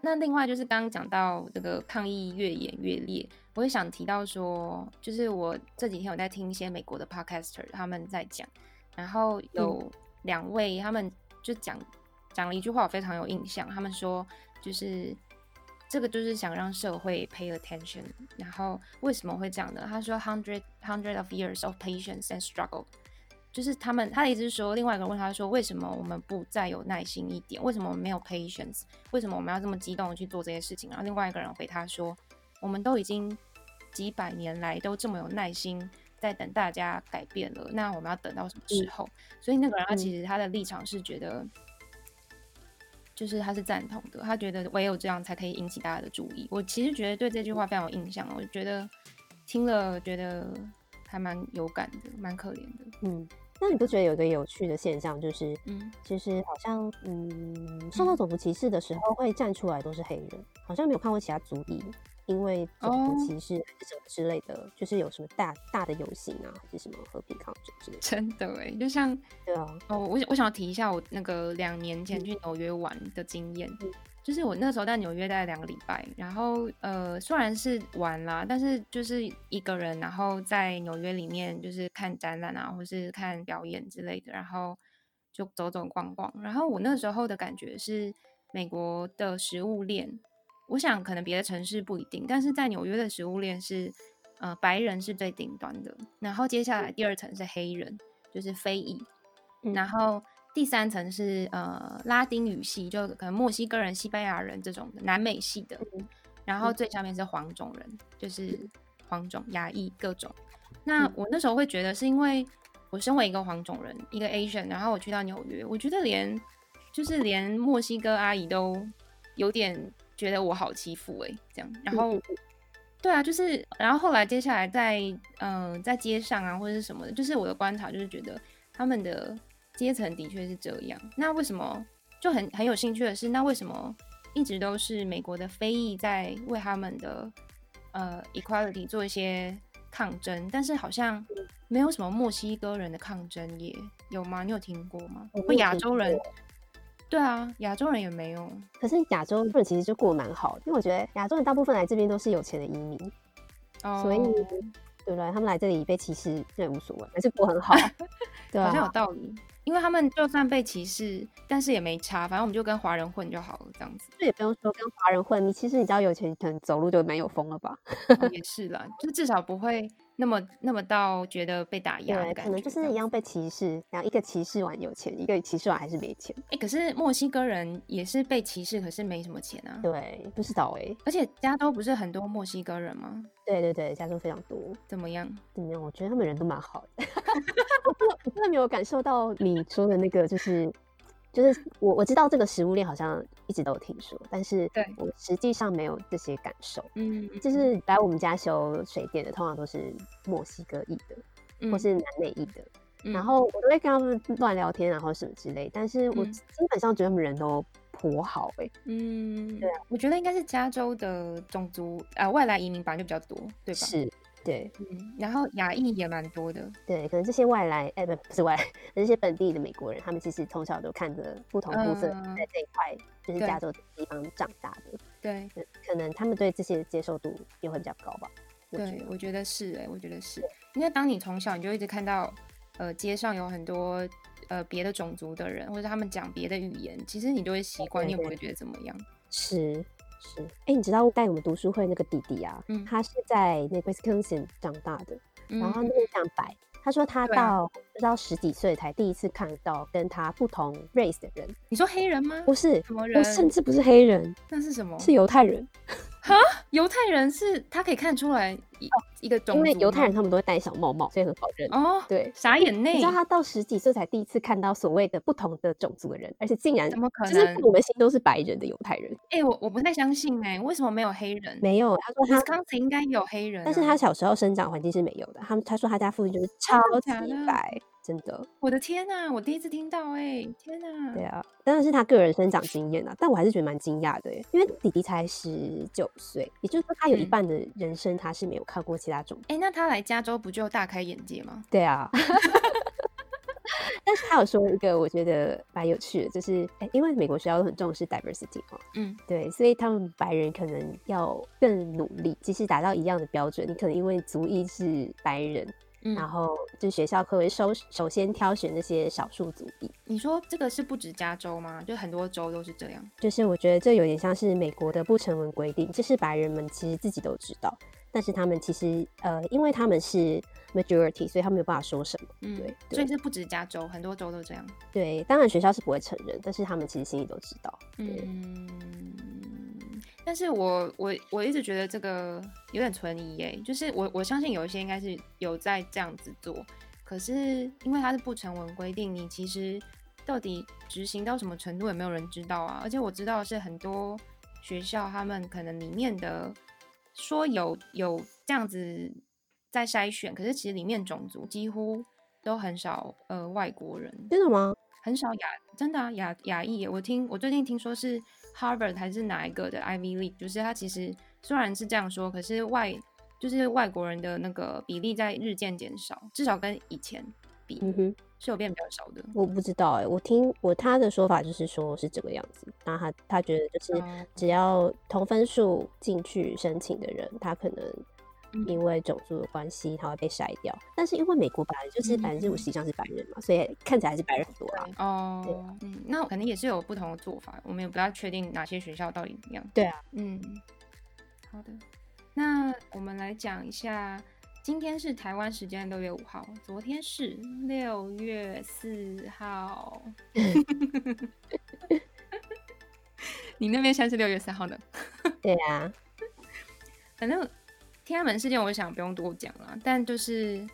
Speaker 2: 那另外就是刚刚讲到这个抗议越演越烈，我也想提到说，就是我这几天有在听一些美国的 podcaster 他们在讲，然后有两位他们就讲讲了一句话，我非常有印象，他们说就是这个就是想让社会 pay attention，然后为什么会这样呢？他说 hundred hundred of years of patience and struggle。就是他们，他的意思是说，另外一个人问他说：“为什么我们不再有耐心一点？为什么我们没有 patience？为什么我们要这么激动的去做这些事情？”然后另外一个人回他说：“我们都已经几百年来都这么有耐心在等大家改变了，那我们要等到什么时候？”嗯、所以那个人他其实他的立场是觉得，就是他是赞同的，他觉得唯有这样才可以引起大家的注意。我其实觉得对这句话非常有印象，我觉得听了觉得。还蛮有感的，蛮可怜的。
Speaker 1: 嗯，那你不觉得有一个有趣的现象，就是，嗯，其实好像，嗯，受到种族歧视的时候会站出来都是黑人，嗯、好像没有看过其他族裔因为种族歧视还是什么之类的，哦、就是有什么大大的游行啊，还是什么和平抗争之类的。
Speaker 2: 真的哎，就像，
Speaker 1: 对啊，
Speaker 2: 哦，我我想要提一下我那个两年前去纽约玩的经验。嗯就是我那时候在纽约待了两个礼拜，然后呃，虽然是玩啦，但是就是一个人，然后在纽约里面就是看展览啊，或是看表演之类的，然后就走走逛逛。然后我那时候的感觉是，美国的食物链，我想可能别的城市不一定，但是在纽约的食物链是，呃，白人是最顶端的，然后接下来第二层是黑人，就是非裔，然后。第三层是呃拉丁语系，就可能墨西哥人、西班牙人这种的南美系的，然后。最下面是黄种人，就是黄种、亚裔各种。那我那时候会觉得，是因为我身为一个黄种人，一个 Asian，然后我去到纽约，我觉得连就是连墨西哥阿姨都有点觉得我好欺负哎，这样。然后对啊，就是然后后来接下来在嗯、呃、在街上啊或者是什么的，就是我的观察就是觉得他们的。阶层的确是这样，那为什么就很很有兴趣的是，那为什么一直都是美国的非裔在为他们的呃 equality 做一些抗争，但是好像没有什么墨西哥人的抗争也有吗？你有听过吗？或亚洲人？对啊，亚洲人也没有。
Speaker 1: 可是亚洲人其实就过蛮好，因为我觉得亚洲人大部分来这边都是有钱的移民，oh. 所以对不对？他们来这里被歧视那也无所谓，还是过很好，对啊，
Speaker 2: 好像有道理。因为他们就算被歧视，但是也没差，反正我们就跟华人混就好了，这样子。
Speaker 1: 这也不用说跟华人混，你其实你只要有钱，可能走路就蛮有风了吧？
Speaker 2: 也是啦，就至少不会那么那么到觉得被打压，
Speaker 1: 对，可能就是一样被歧视，然后一个歧视完有钱，一个歧视完还是没钱。
Speaker 2: 哎、欸，可是墨西哥人也是被歧视，可是没什么钱啊。
Speaker 1: 对，不知道哎、欸。
Speaker 2: 而且加州不是很多墨西哥人吗？
Speaker 1: 对对对，加州非常多。
Speaker 2: 怎么样？
Speaker 1: 怎么样？我觉得他们人都蛮好的。我真的我真的没有感受到你说的那个，就是。就是我我知道这个食物链好像一直都有听说，但是我实际上没有这些感受。嗯，就是来我们家修水电的，通常都是墨西哥裔的，嗯、或是南美裔的，嗯、然后我都会跟他们乱聊天，然后什么之类。但是我基本上觉得他们人都颇好哎、欸。
Speaker 2: 嗯，对啊，我觉得应该是加州的种族啊、呃，外来移民本来就比较多，对吧？
Speaker 1: 是。对，
Speaker 2: 嗯，然后亚裔也蛮多的，
Speaker 1: 对，可能这些外来，哎，不，不是外来，这些本地的美国人，他们其实从小都看着不同肤色在这一块，嗯、就是加州的地方长大的，
Speaker 2: 对，
Speaker 1: 可能他们对这些接受度也会比较高吧。
Speaker 2: 对，我觉得是，哎，我觉得是，因为当你从小你就一直看到，呃，街上有很多呃别的种族的人，或者他们讲别的语言，其实你就会习惯，你也不会觉得怎么样。
Speaker 1: 是。是，哎、欸，你知道带我们读书会那个弟弟啊，嗯、他是在那个 Wisconsin 长大的，嗯、然后那个讲白，他说他到不知道十几岁才第一次看到跟他不同 race 的人。
Speaker 2: 你说黑人吗？
Speaker 1: 不是，
Speaker 2: 什么人？
Speaker 1: 甚至不是黑人，
Speaker 2: 那是什么？
Speaker 1: 是犹太人。
Speaker 2: 哈，犹太人是他可以看出来一一个种族，
Speaker 1: 因为犹太人他们都会戴小帽帽，所以很好认。哦，对，
Speaker 2: 傻眼内。
Speaker 1: 你知道他到十几岁才第一次看到所谓的不同的种族的人，而且竟然
Speaker 2: 怎么可能？
Speaker 1: 就是我们心都是白人的犹太人。
Speaker 2: 哎，我我不太相信哎，为什么没有黑人？
Speaker 1: 没有，他说他
Speaker 2: 刚才应该有黑人，
Speaker 1: 但是他小时候生长环境是没有的。他们他说他家附近就是超级白。真的，
Speaker 2: 我的天呐，我第一次听到哎、欸，天呐！
Speaker 1: 对啊，当然是他个人生长经验啊，但我还是觉得蛮惊讶的，因为弟弟才十九岁，也就是说他有一半的人生他是没有看过其他种。哎、
Speaker 2: 嗯欸，那他来加州不就大开眼界吗？
Speaker 1: 对啊，但是他有说一个我觉得蛮有趣的，就是哎、欸，因为美国学校都很重视 diversity 哦，嗯，对，所以他们白人可能要更努力，即使达到一样的标准，你可能因为族裔是白人。嗯、然后，就学校可会首首先挑选那些少数族裔。
Speaker 2: 你说这个是不止加州吗？就很多州都是这样。
Speaker 1: 就是我觉得这有点像是美国的不成文规定，就是白人们其实自己都知道，但是他们其实呃，因为他们是 majority，所以他们没有办法说什么。嗯，对，对，
Speaker 2: 所以是不止加州，很多州都这样。
Speaker 1: 对，当然学校是不会承认，但是他们其实心里都知道。对。
Speaker 2: 嗯。但是我我我一直觉得这个有点存疑诶，就是我我相信有一些应该是有在这样子做，可是因为它是不成文规定，你其实到底执行到什么程度也没有人知道啊。而且我知道是很多学校他们可能里面的说有有这样子在筛选，可是其实里面种族几乎都很少呃外国人。
Speaker 1: 真的吗？
Speaker 2: 很少亚真的啊亚亚裔，我听我最近听说是。Harvard 还是哪一个的 Ivy League？就是它其实虽然是这样说，可是外就是外国人的那个比例在日渐减少，至少跟以前比，嗯哼，是有变比较少的。
Speaker 1: 我不知道哎、欸，我听我他的说法就是说是这个样子，那他他觉得就是只要同分数进去申请的人，他可能。因为种族的关系，他会被筛掉。但是因为美国本来就是百分之五十以上是白人嘛，嗯、所以看起来还是白人很多啦。哦，对
Speaker 2: 嗯，那可能也是有不同的做法，我们也不大确定哪些学校到底怎么样。
Speaker 1: 对啊，
Speaker 2: 嗯，好的。那我们来讲一下，今天是台湾时间六月五号，昨天是六月四号。你那边现在是六月三号呢？
Speaker 1: 对啊，
Speaker 2: 反正。天安门事件，我想不用多讲了。但就是，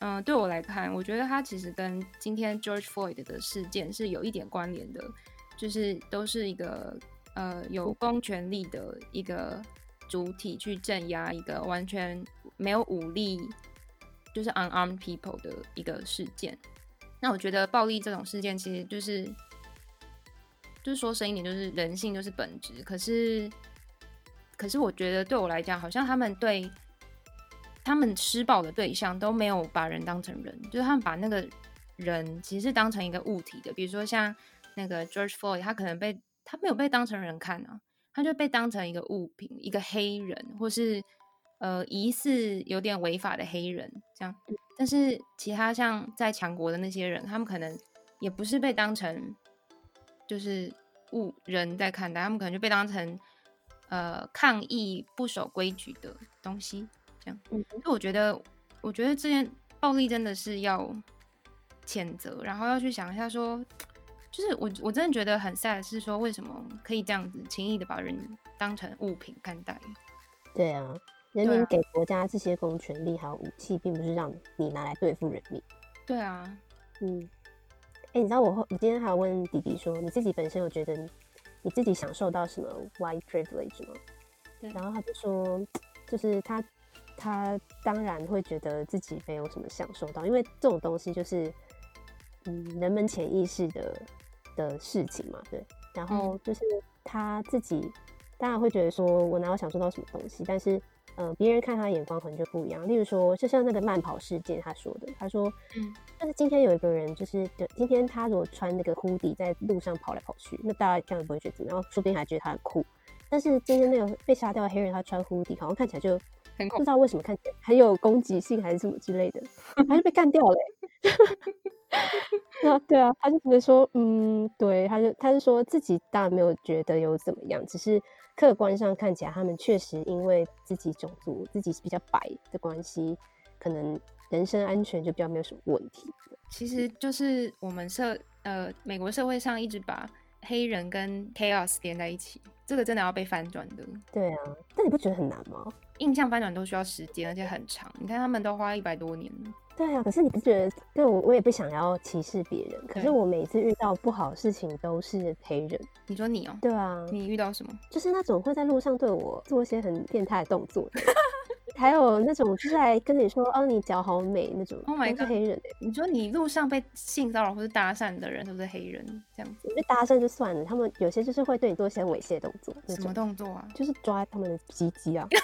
Speaker 2: 嗯、对我来看，我觉得它其实跟今天 George Floyd 的事件是有一点关联的，就是都是一个呃有公权力的一个主体去镇压一个完全没有武力，就是 unarmed people 的一个事件。那我觉得暴力这种事件，其实就是就是说深一点，就是人性就是本质。可是，可是我觉得对我来讲，好像他们对。他们施暴的对象都没有把人当成人，就是他们把那个人其实是当成一个物体的。比如说像那个 George Floyd，他可能被他没有被当成人看啊，他就被当成一个物品，一个黑人，或是呃疑似有点违法的黑人这样。但是其他像在强国的那些人，他们可能也不是被当成就是物人在看待，他们可能就被当成呃抗议不守规矩的东西。这样，嗯，所以我觉得我觉得这件暴力真的是要谴责，然后要去想一下说，就是我我真的觉得很 sad 是说，为什么可以这样子轻易的把人当成物品看待？
Speaker 1: 对啊，人民给国家这些公权力还有武器，并不是让你拿来对付人民。
Speaker 2: 对啊，
Speaker 1: 嗯。哎、欸，你知道我我今天还有问弟弟说，你自己本身有觉得你你自己享受到什么 white privilege 吗？对。然后他就说，就是他他当然会觉得自己没有什么享受到，因为这种东西就是嗯人们潜意识的的事情嘛，对。然后就是他自己当然会觉得说，我哪有享受到什么东西，但是。呃，别人看他的眼光可能就不一样。例如说，就像那个慢跑事件，他说的，他说，嗯，但是今天有一个人，就是今天他如果穿那个 hoodie 在路上跑来跑去，那大家这样不会觉得怎么样，说不定还觉得他很酷。但是今天那个被杀掉的黑人，他穿 hoodie 好像看起来就不知道为什么看起来很有攻击性还是什么之类的，还是被干掉了、欸。那对啊，他就觉得说，嗯，对，他就他就说自己当然没有觉得有怎么样，只是。客观上看起来，他们确实因为自己种族、自己比较白的关系，可能人身安全就比较没有什么问题。
Speaker 2: 其实就是我们社呃美国社会上一直把黑人跟 chaos 连在一起，这个真的要被翻转的。
Speaker 1: 对啊，但你不觉得很难吗？
Speaker 2: 印象翻转都需要时间，而且很长。你看他们都花一百多年。
Speaker 1: 对啊，可是你不觉得？对我，我也不想要歧视别人。可是我每次遇到不好的事情都是陪人。
Speaker 2: 你说你哦？
Speaker 1: 对啊，
Speaker 2: 你遇到什么？
Speaker 1: 就是那种会在路上对我做一些很变态的动作的，还有那种就是来跟你说哦，你脚好美那种。Oh my god，都是黑人欸。
Speaker 2: 你说你路上被性骚扰或是搭讪的人都是黑人这样子？
Speaker 1: 就搭讪就算了，他们有些就是会对你做一些猥亵动作。
Speaker 2: 什么动作啊？
Speaker 1: 就是抓他们的鸡鸡啊。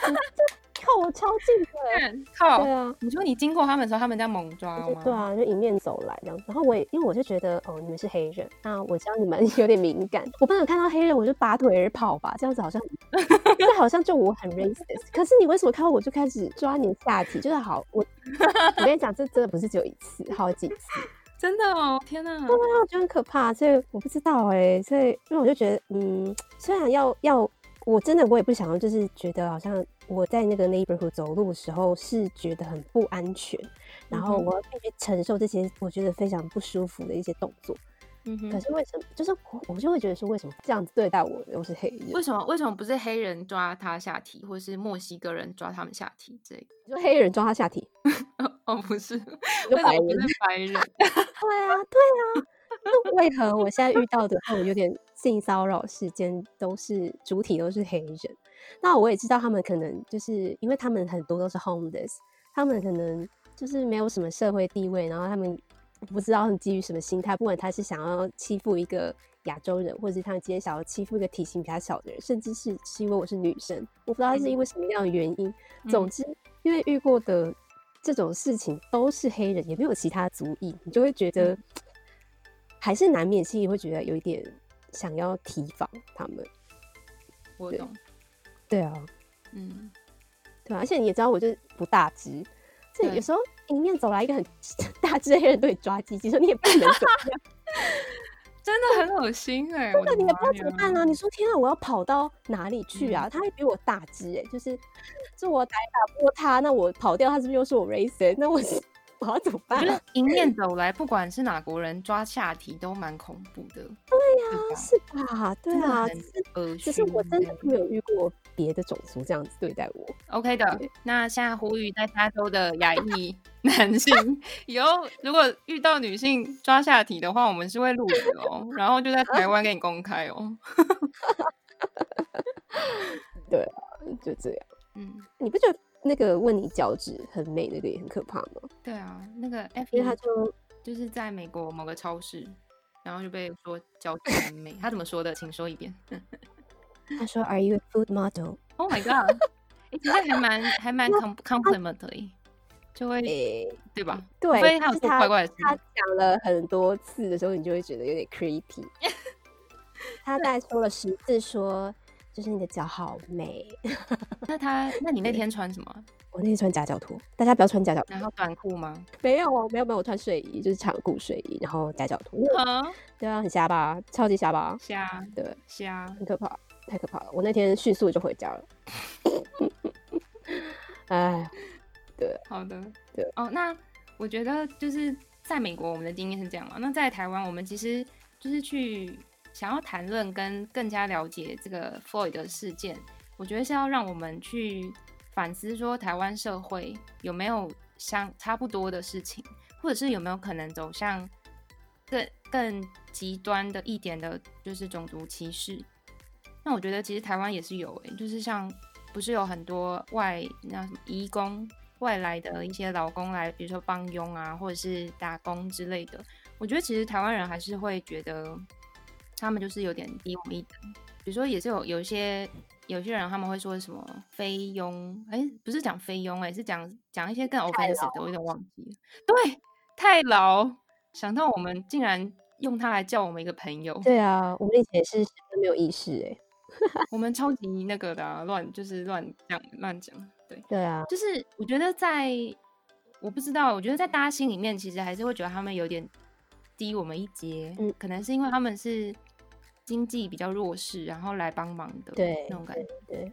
Speaker 1: 靠我超近的，
Speaker 2: 靠！对啊，你说你经过他们的时候，他们在猛抓吗？
Speaker 1: 对啊，就迎面走来这样子。然后我也因为我就觉得哦，你们是黑人，那我知道你们有点敏感，我不能看到黑人我就拔腿而跑吧，这样子好像，这好像就我很 racist。可是你为什么看到我就开始抓你的下体？就是好，我我跟你讲，这真的不是只有一次，好几次，
Speaker 2: 真的哦，天哪！
Speaker 1: 对啊，我觉得很可怕，所以我不知道哎，所以因为我就觉得，嗯，虽然要要。我真的我也不想要，就是觉得好像我在那个 neighborhood 走路的时候是觉得很不安全，嗯、然后我必须承受这些我觉得非常不舒服的一些动作。可是为什么？就是我我就会觉得说，为什么这样子对待我又是黑人？
Speaker 2: 为什么为什么不是黑人抓他下体，或是墨西哥人抓他们下体？这 个
Speaker 1: 就黑人抓他下体？
Speaker 2: 哦，不是，白人，白人。对
Speaker 1: 啊，对啊。那为何我现在遇到的这种有点性骚扰事件，都是主体都是黑人？那我也知道他们可能就是因为他们很多都是 homeless，他们可能就是没有什么社会地位，然后他们不知道他们基于什么心态，不管他是想要欺负一个亚洲人，或者是他们今天想要欺负一个体型比较小的人，甚至是是因为我是女生，我不知道是因为什么样的原因。嗯、总之，因为遇过的这种事情都是黑人，也没有其他族裔，你就会觉得。嗯还是难免心里会觉得有一点想要提防他们。
Speaker 2: 我懂。
Speaker 1: 对啊，嗯，对啊，而且你也知道，我就是不大只，所以有时候迎面走来一个很 大只的黑人对你抓鸡鸡，说你也不能怎么样，
Speaker 2: 真的很恶心哎、欸！
Speaker 1: 真的，你也不知道怎么办呢、啊？你说天啊，我要跑到哪里去啊？嗯、他还比我大只哎、欸，就是，就我打打不过他，那我跑掉，他是不是又是我 racist？那我是。我要怎么办？
Speaker 2: 就是迎面走来，不管是哪国人抓下体都蛮恐怖的。
Speaker 1: 对呀，是吧？对啊，呃，其实我真的没有遇过别的种族这样子对待我。
Speaker 2: OK 的，那现在呼吁在加州的 亚裔男性，以后如果遇到女性抓下体的话，我们是会录的哦，然后就在台湾给你公开哦。
Speaker 1: 对啊，就这样。嗯，你不觉得？那个问你脚趾很美，那个也很可怕吗？
Speaker 2: 对啊，那个 F，
Speaker 1: 因为他就
Speaker 2: 就是在美国某个超市，然后就被说脚趾很美。他怎么说的？请说一遍。
Speaker 1: 他说：“Are you a food model？”
Speaker 2: Oh my god！其实还蛮还蛮 complimentary，就会、欸、对吧？
Speaker 1: 对，
Speaker 2: 所以他有说怪怪的事。
Speaker 1: 他讲了很多次的时候，你就会觉得有点 creepy。他大概说了十次说。就是你的脚好美，
Speaker 2: 那他，那你那天穿什么？
Speaker 1: 我那天穿夹脚拖，大家不要穿夹脚拖。
Speaker 2: 然后短裤吗？
Speaker 1: 没有哦，没有没有，我穿睡衣，就是长裤睡衣，然后夹脚拖。啊，对啊，很瞎吧？超级瞎吧？
Speaker 2: 瞎，
Speaker 1: 对，
Speaker 2: 瞎，
Speaker 1: 很可怕，太可怕了。我那天迅速就回家了。哎，对，
Speaker 2: 好的，
Speaker 1: 对。
Speaker 2: 哦，那我觉得就是在美国，我们的经验是这样嘛。那在台湾，我们其实就是去想要谈论跟更加了解这个 Floyd 的事件，我觉得是要让我们去反思说，台湾社会有没有相差不多的事情，或者是有没有可能走向更更极端的一点的，就是种族歧视。那我觉得其实台湾也是有诶、就是像不是有很多外那什么移工外来的一些劳工来，比如说帮佣啊，或者是打工之类的。我觉得其实台湾人还是会觉得他们就是有点低我们一等。比如说也是有有一些有些人他们会说什么菲佣，哎、欸，不是讲菲佣，哎，是讲讲一些更 offensive 的，我有点忘记了。对，太老，想到我们竟然用它来叫我们一个朋友。
Speaker 1: 对啊，我们以前是没有意识哎。
Speaker 2: 我们超级那个的啊，乱就是乱讲乱讲，对
Speaker 1: 对啊，
Speaker 2: 就是我觉得在我不知道，我觉得在大家心里面，其实还是会觉得他们有点低我们一截，嗯，可能是因为他们是经济比较弱势，然后来帮忙的，
Speaker 1: 对
Speaker 2: 那种感觉，
Speaker 1: 对。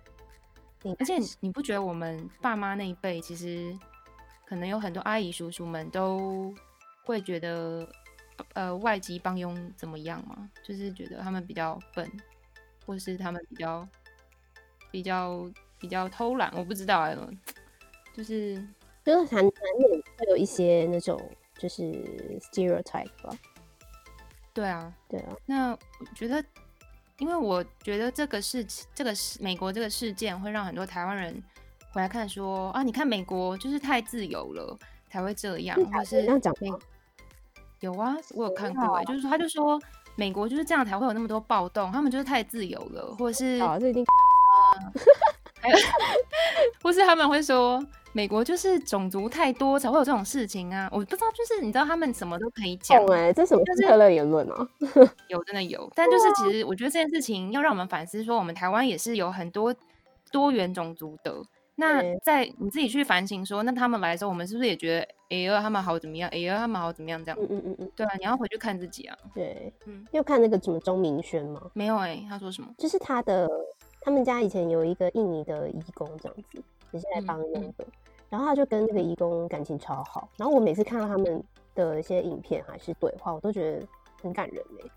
Speaker 2: 对，而且你不觉得我们爸妈那一辈，其实可能有很多阿姨叔叔们都会觉得，呃，外籍帮佣怎么样吗？就是觉得他们比较笨。或是他们比较比较比较偷懒，我不知道哎，就是
Speaker 1: 就是难难免会有一些那种就是 stereotype 吧。
Speaker 2: 对啊，
Speaker 1: 对啊。
Speaker 2: 那我觉得，因为我觉得这个事情，这个事美国这个事件会让很多台湾人回来看说啊，你看美国就是太自由了才会这样，或是
Speaker 1: 这样讲。
Speaker 2: 有啊，我有看过哎，就是说他就说。美国就是这样才会有那么多暴动，他们就是太自由了，或者是
Speaker 1: 啊，这一定
Speaker 2: 啊，还有，或是他们会说美国就是种族太多才会有这种事情啊，我不知道，就是你知道他们什么都可以讲，
Speaker 1: 哎、欸，这是什么希特勒言论啊？
Speaker 2: 有真的有，但就是其实我觉得这件事情要让我们反思，说我们台湾也是有很多多元种族的。那在你自己去反省说，那他们来的时候，我们是不是也觉得，哎呀，他们好怎么样？哎呀，他们好怎么样？这样，嗯嗯嗯嗯，对啊，你要回去看自己啊。
Speaker 1: 对，嗯，又看那个什么钟明轩吗？
Speaker 2: 没有哎、欸，他说什么？
Speaker 1: 就是他的，他们家以前有一个印尼的义工这样子，也是来帮佣的、嗯嗯，然后他就跟那个义工感情超好，然后我每次看到他们的一些影片还是对话，我都觉得很感人哎、欸。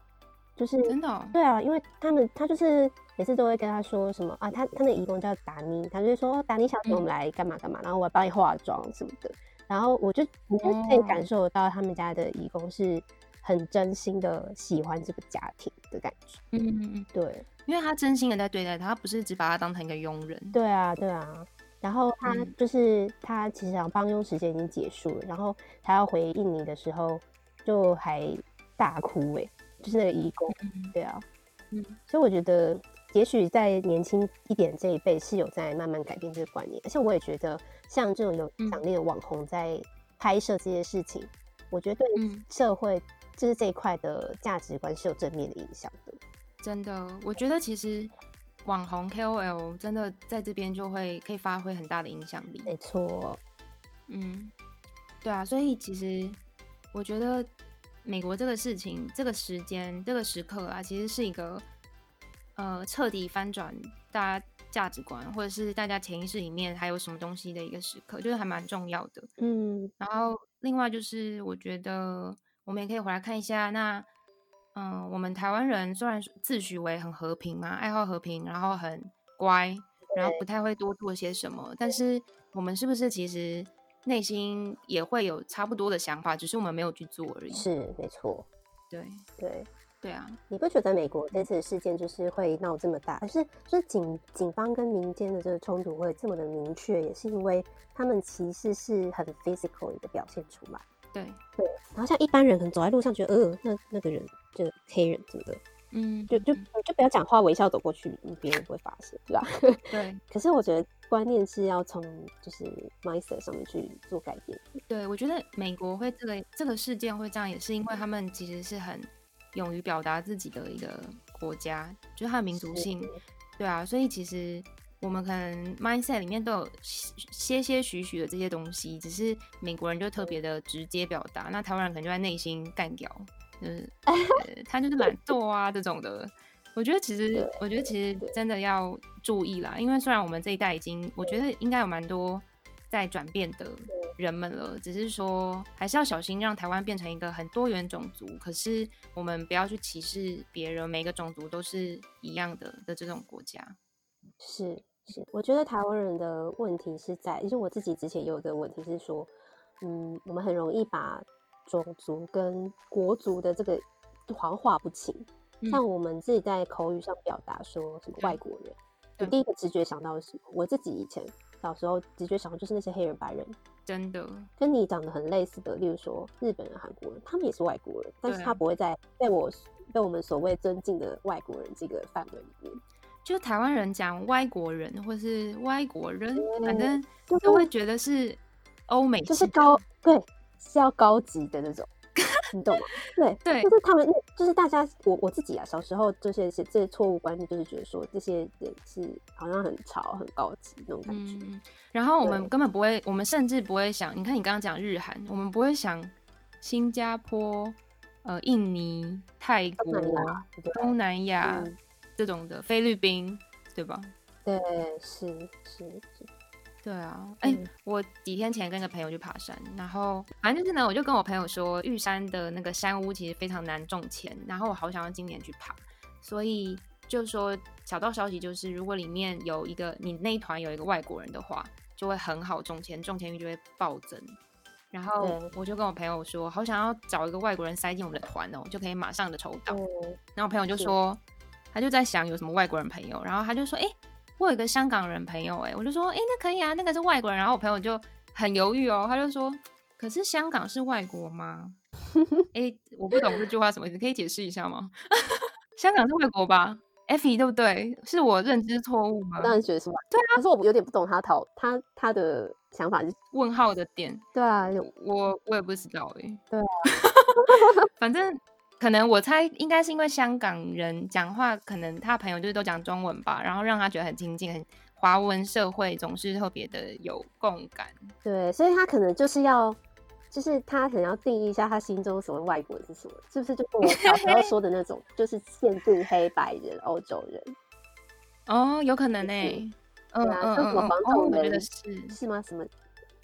Speaker 1: 就是
Speaker 2: 真的、哦，
Speaker 1: 对啊，因为他们他就是每次都会跟他说什么啊，他他那义工叫达尼，他就会说达尼小姐，我们来干嘛干嘛，然后我要帮你化妆什么的，然后我就你就可以感受到他们家的义工是很真心的喜欢这个家庭的感觉，
Speaker 2: 嗯嗯嗯，
Speaker 1: 对，
Speaker 2: 因为他真心的在对待他，他不是只把他当成一个佣人，
Speaker 1: 对啊对啊，然后他就是、嗯、他其实想帮佣时间已经结束了，然后他要回印尼的时候就还大哭哎、欸。就是那个义工，对啊，嗯，所以我觉得，也许在年轻一点这一辈是有在慢慢改变这个观念，而且我也觉得，像这种有影响力的网红在拍摄这些事情，嗯，我觉得对社会就是这一块的价值观是有正面的影响的。
Speaker 2: 真的，我觉得其实网红 KOL 真的在这边就会可以发挥很大的影响力。
Speaker 1: 没错，
Speaker 2: 嗯，对啊，所以其实我觉得。美国这个事情，这个时间，这个时刻啊，其实是一个呃彻底翻转大家价值观，或者是大家潜意识里面还有什么东西的一个时刻，就是还蛮重要的。
Speaker 1: 嗯，
Speaker 2: 然后另外就是我觉得我们也可以回来看一下，那嗯、呃，我们台湾人虽然自诩为很和平嘛，爱好和平，然后很乖，然后不太会多做些什么，但是我们是不是其实？内心也会有差不多的想法，只是我们没有去做而已。
Speaker 1: 是，没错。
Speaker 2: 对
Speaker 1: 对
Speaker 2: 对啊！
Speaker 1: 你不觉得美国这次事件就是会闹这么大，而是就是警警方跟民间的这个冲突会这么的明确，也是因为他们其实是很 physical 的表现出来。
Speaker 2: 对对。
Speaker 1: 然后像一般人可能走在路上觉得，呃，那那个人就黑人什么的。
Speaker 2: 嗯，
Speaker 1: 就就就不要讲话，微笑走过去，别人不会发现，对吧？
Speaker 2: 对。
Speaker 1: 可是我觉得观念是要从就是 mindset 上面去做改变。
Speaker 2: 对，我觉得美国会这个这个事件会这样，也是因为他们其实是很勇于表达自己的一个国家，就是他的民族性。对啊，所以其实我们可能 mindset 里面都有些些许许的这些东西，只是美国人就特别的直接表达，那台湾人可能就在内心干掉。就是，他就是懒惰啊，这种的。我觉得其实，我觉得其实真的要注意啦，因为虽然我们这一代已经，我觉得应该有蛮多在转变的人们了，只是说还是要小心，让台湾变成一个很多元种族。可是我们不要去歧视别人，每个种族都是一样的的这种国家。
Speaker 1: 是是，我觉得台湾人的问题是在，其实我自己之前也有一个问题是说，嗯，我们很容易把种族跟国族的这个好像划不清。嗯、像我们自己在口语上表达说什么外国人，你第一个直觉想到的是我自己以前小时候直觉想到就是那些黑人白人，
Speaker 2: 真的。
Speaker 1: 跟你长得很类似的，例如说日本人、韩国人，他们也是外国人，但是他不会在被我被我们所谓尊敬的外国人这个范围里面。
Speaker 2: 就台湾人讲外国人或是外国人，反正都会觉得是欧美，
Speaker 1: 就是高对是要高级的那种。你懂吗？对对，就是他们，就是大家，我我自己啊，小时候这些这些错误观念，就是觉得说这些人是好像很潮、很高级那种感觉。嗯，
Speaker 2: 然后我们根本不会，我们甚至不会想，你看你刚刚讲日韩，我们不会想新加坡、呃，印尼、泰国、东南亚这种的，菲律宾，对吧？
Speaker 1: 对，是是是。
Speaker 2: 对啊，哎、欸，我几天前跟个朋友去爬山，然后反正就是呢，我就跟我朋友说，玉山的那个山屋其实非常难中签，然后我好想要今年去爬，所以就说小道消息就是，如果里面有一个你那一团有一个外国人的话，就会很好中签，中签率就会暴增。然后我就跟我朋友说，好想要找一个外国人塞进我们的团哦，就可以马上的抽到。然后我朋友就说，他就在想有什么外国人朋友，然后他就说，哎、欸。我有一个香港人朋友，哎，我就说，哎，那可以啊，那个是外国人。然后我朋友就很犹豫哦，他就说，可是香港是外国吗？哎，我不懂这句话什么意思，可以解释一下吗？香港是外国吧？Effy 对不对？是我认知错误吗？
Speaker 1: 当然觉得是吧？对啊，可是我有点不懂他讨他他的想法是
Speaker 2: 问号的点。
Speaker 1: 对啊，
Speaker 2: 我我也不知道哎。
Speaker 1: 对啊，
Speaker 2: 反正。可能我猜应该是因为香港人讲话，可能他朋友就是都讲中文吧，然后让他觉得很亲近，很华文社会总是特别的有共感。
Speaker 1: 对，所以他可能就是要，就是他可能要定义一下他心中所谓外国人是什么，是不是就跟我 小时候说的那种，就是限定黑白人、欧洲人？
Speaker 2: 哦，有可能呢、欸。嗯嗯嗯，
Speaker 1: 什么黄种人、
Speaker 2: 哦、是
Speaker 1: 是吗？什么？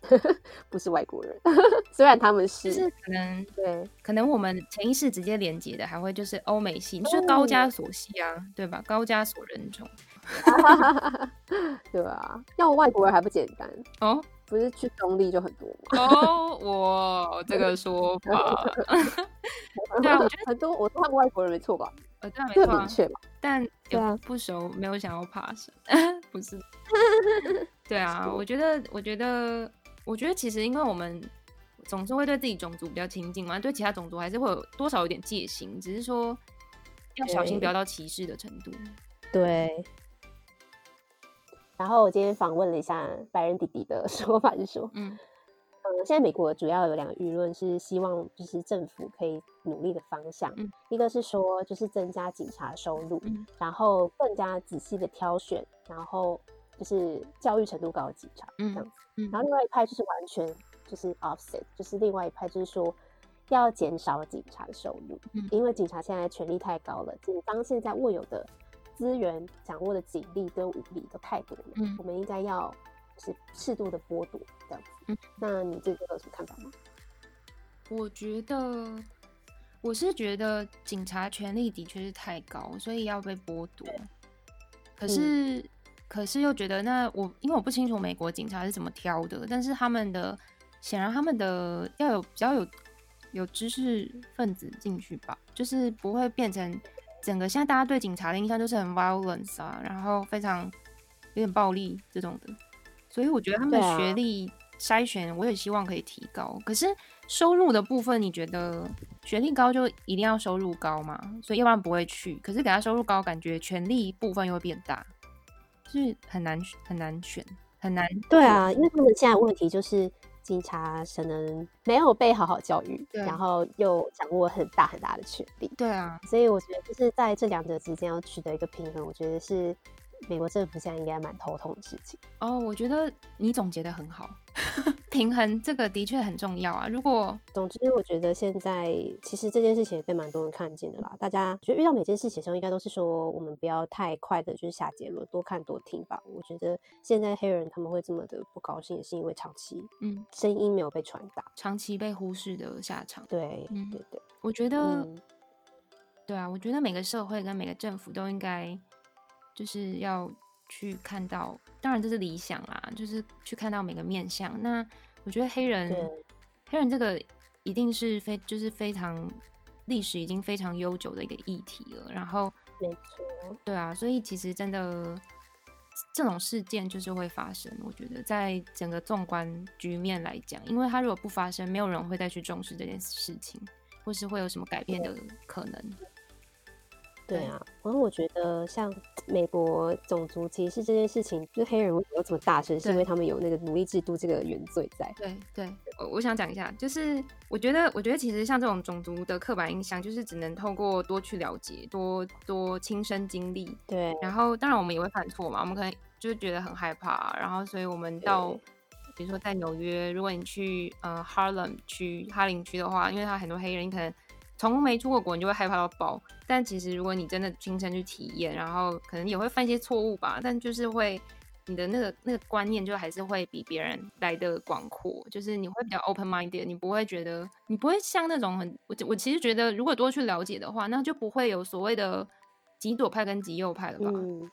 Speaker 1: 不是外国人，虽然他们是，
Speaker 2: 就是可能
Speaker 1: 对，
Speaker 2: 可能我们潜意识直接连接的还会就是欧美系，就是高加索系啊，嗯、对吧？高加索人种，
Speaker 1: 对吧？要外国人还不简单
Speaker 2: 哦，
Speaker 1: 不是去中立就很多吗？
Speaker 2: 哦，我这个说法，对啊，我觉得
Speaker 1: 很多，我说他们外国人没错吧？
Speaker 2: 呃，这样没错、啊，
Speaker 1: 明确吧？
Speaker 2: 但有不熟，没有想要爬山，不是？对啊，我觉得，我觉得。我觉得其实，因为我们总是会对自己种族比较亲近嘛，对其他种族还是会有多少有点戒心，只是说要小心，不要到歧视的程度。
Speaker 1: 对。然后我今天访问了一下白人弟弟的 说法，是说，嗯，嗯，现在美国主要有两个舆论是希望就是政府可以努力的方向，嗯，一个是说就是增加警察收入，嗯，然后更加仔细的挑选，然后。就是教育程度高的警察这样子，嗯嗯、然后另外一派就是完全就是 offset，就是另外一派就是说要减少警察的收入，嗯、因为警察现在权力太高了，警方现在握有的资源、掌握的警力跟武力都太多了，嗯、我们应该要是适度的剥夺这样子。嗯、那你对这个有什么看法吗？
Speaker 2: 我觉得我是觉得警察权力的确是太高，所以要被剥夺。可是。嗯可是又觉得那我因为我不清楚美国警察是怎么挑的，但是他们的显然他们的要有比较有有知识分子进去吧，就是不会变成整个现在大家对警察的印象就是很 violence 啊，然后非常有点暴力这种的，所以我觉得他们的学历筛选我也希望可以提高。可是收入的部分，你觉得学历高就一定要收入高吗？所以要不然不会去。可是给他收入高，感觉权力部分又会变大。是很难很难选，很难。
Speaker 1: 对啊，因为他们现在问题就是警察可能没有被好好教育，对然后又掌握很大很大的权力。
Speaker 2: 对啊，
Speaker 1: 所以我觉得就是在这两者之间要取得一个平衡，我觉得是美国政府现在应该蛮头痛的事情。
Speaker 2: 哦，我觉得你总结的很好。平衡这个的确很重要啊。如果
Speaker 1: 总之，我觉得现在其实这件事情也被蛮多人看见的啦。大家觉得遇到每件事情的时候，应该都是说我们不要太快的就是下结论，多看多听吧。我觉得现在黑人他们会这么的不高兴，也是因为长期嗯声音没有被传达，
Speaker 2: 长期被忽视的下场。
Speaker 1: 对，嗯、对对，
Speaker 2: 我觉得、嗯，对啊，我觉得每个社会跟每个政府都应该就是要。去看到，当然这是理想啦，就是去看到每个面相。那我觉得黑人，黑人这个一定是非就是非常历史已经非常悠久的一个议题了。然后，
Speaker 1: 没错，
Speaker 2: 对啊，所以其实真的这种事件就是会发生。我觉得在整个纵观局面来讲，因为它如果不发生，没有人会再去重视这件事情，或是会有什么改变的可能。
Speaker 1: 对啊，然后我觉得像 美国种族歧视这件事情，就黑人为什么这么大声，是因为他们有那个奴隶制度这个原罪在。
Speaker 2: 对对，我我想讲一下，就是我觉得，我觉得其实像这种种族的刻板印象，就是只能透过多去了解，多多亲身经历。
Speaker 1: 对，
Speaker 2: 然后当然我们也会犯错嘛，我们可能就是觉得很害怕，然后所以我们到，比如说在纽约，如果你去呃 Harlem 区哈林区的话，因为它很多黑人，你可能。从没出过国，你就会害怕到爆。但其实，如果你真的亲身去体验，然后可能也会犯一些错误吧。但就是会，你的那个那个观念就还是会比别人来的广阔。就是你会比较 open minded，你不会觉得，你不会像那种很我我其实觉得，如果多去了解的话，那就不会有所谓的极左派跟极右派了吧？嗯、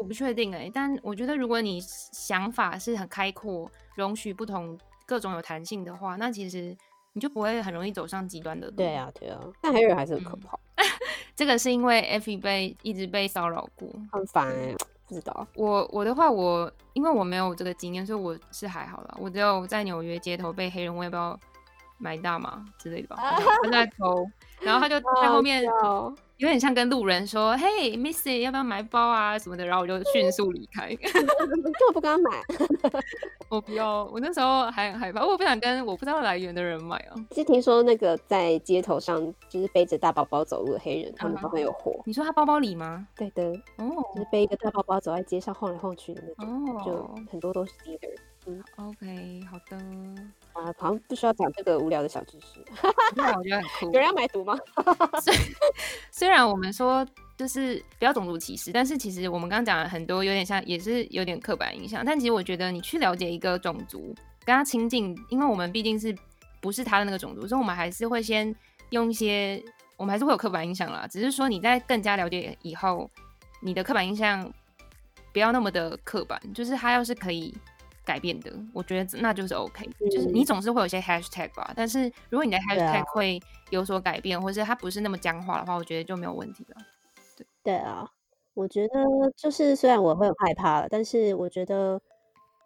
Speaker 2: 我不确定哎、欸，但我觉得如果你想法是很开阔，容许不同各种有弹性的话，那其实。你就不会很容易走上极端的路。
Speaker 1: 对啊，对啊，但黑人还是很可怕。
Speaker 2: 嗯、这个是因为 Effy 被一直被骚扰过，
Speaker 1: 很烦、欸。不知道
Speaker 2: 我我的话，我因为我没有这个经验，所以我是还好啦。我只有在纽约街头被黑人我也不要买大麻之类的吧，他在偷，然后他就在后面。有点像跟路人说：“嘿，Missy，要不要买包啊什么的？”然后我就迅速离开，
Speaker 1: 根本不跟他买。
Speaker 2: 我不要，我那时候还很害怕，我不想跟我不知道来源的人买啊。
Speaker 1: 是听说那个在街头上就是背着大包包走路的黑人，他们都会有火。
Speaker 2: 你说他包包里吗？
Speaker 1: 对的，哦，就是背一个大包包走在街上晃来晃去的那种，哦、就很多都是 dealer。
Speaker 2: 嗯，OK，好的。
Speaker 1: 啊，好像不需要讲这个无聊的小知识。
Speaker 2: 那我觉得很酷。
Speaker 1: 有人要买毒吗？
Speaker 2: 虽 虽然我们说就是不要种族歧视，但是其实我们刚刚讲了很多，有点像，也是有点刻板印象。但其实我觉得你去了解一个种族，跟他亲近，因为我们毕竟是不是他的那个种族，所以我们还是会先用一些，我们还是会有刻板印象啦。只是说你在更加了解以后，你的刻板印象不要那么的刻板，就是他要是可以。改变的，我觉得那就是 OK，嗯，就是你总是会有些 hashtag 吧，但是如果你的 hashtag 会有所改变，啊，或是它不是那么僵化的话，我觉得就没有问题了。对。
Speaker 1: 对啊，我觉得就是虽然我会很害怕了，但是我觉得，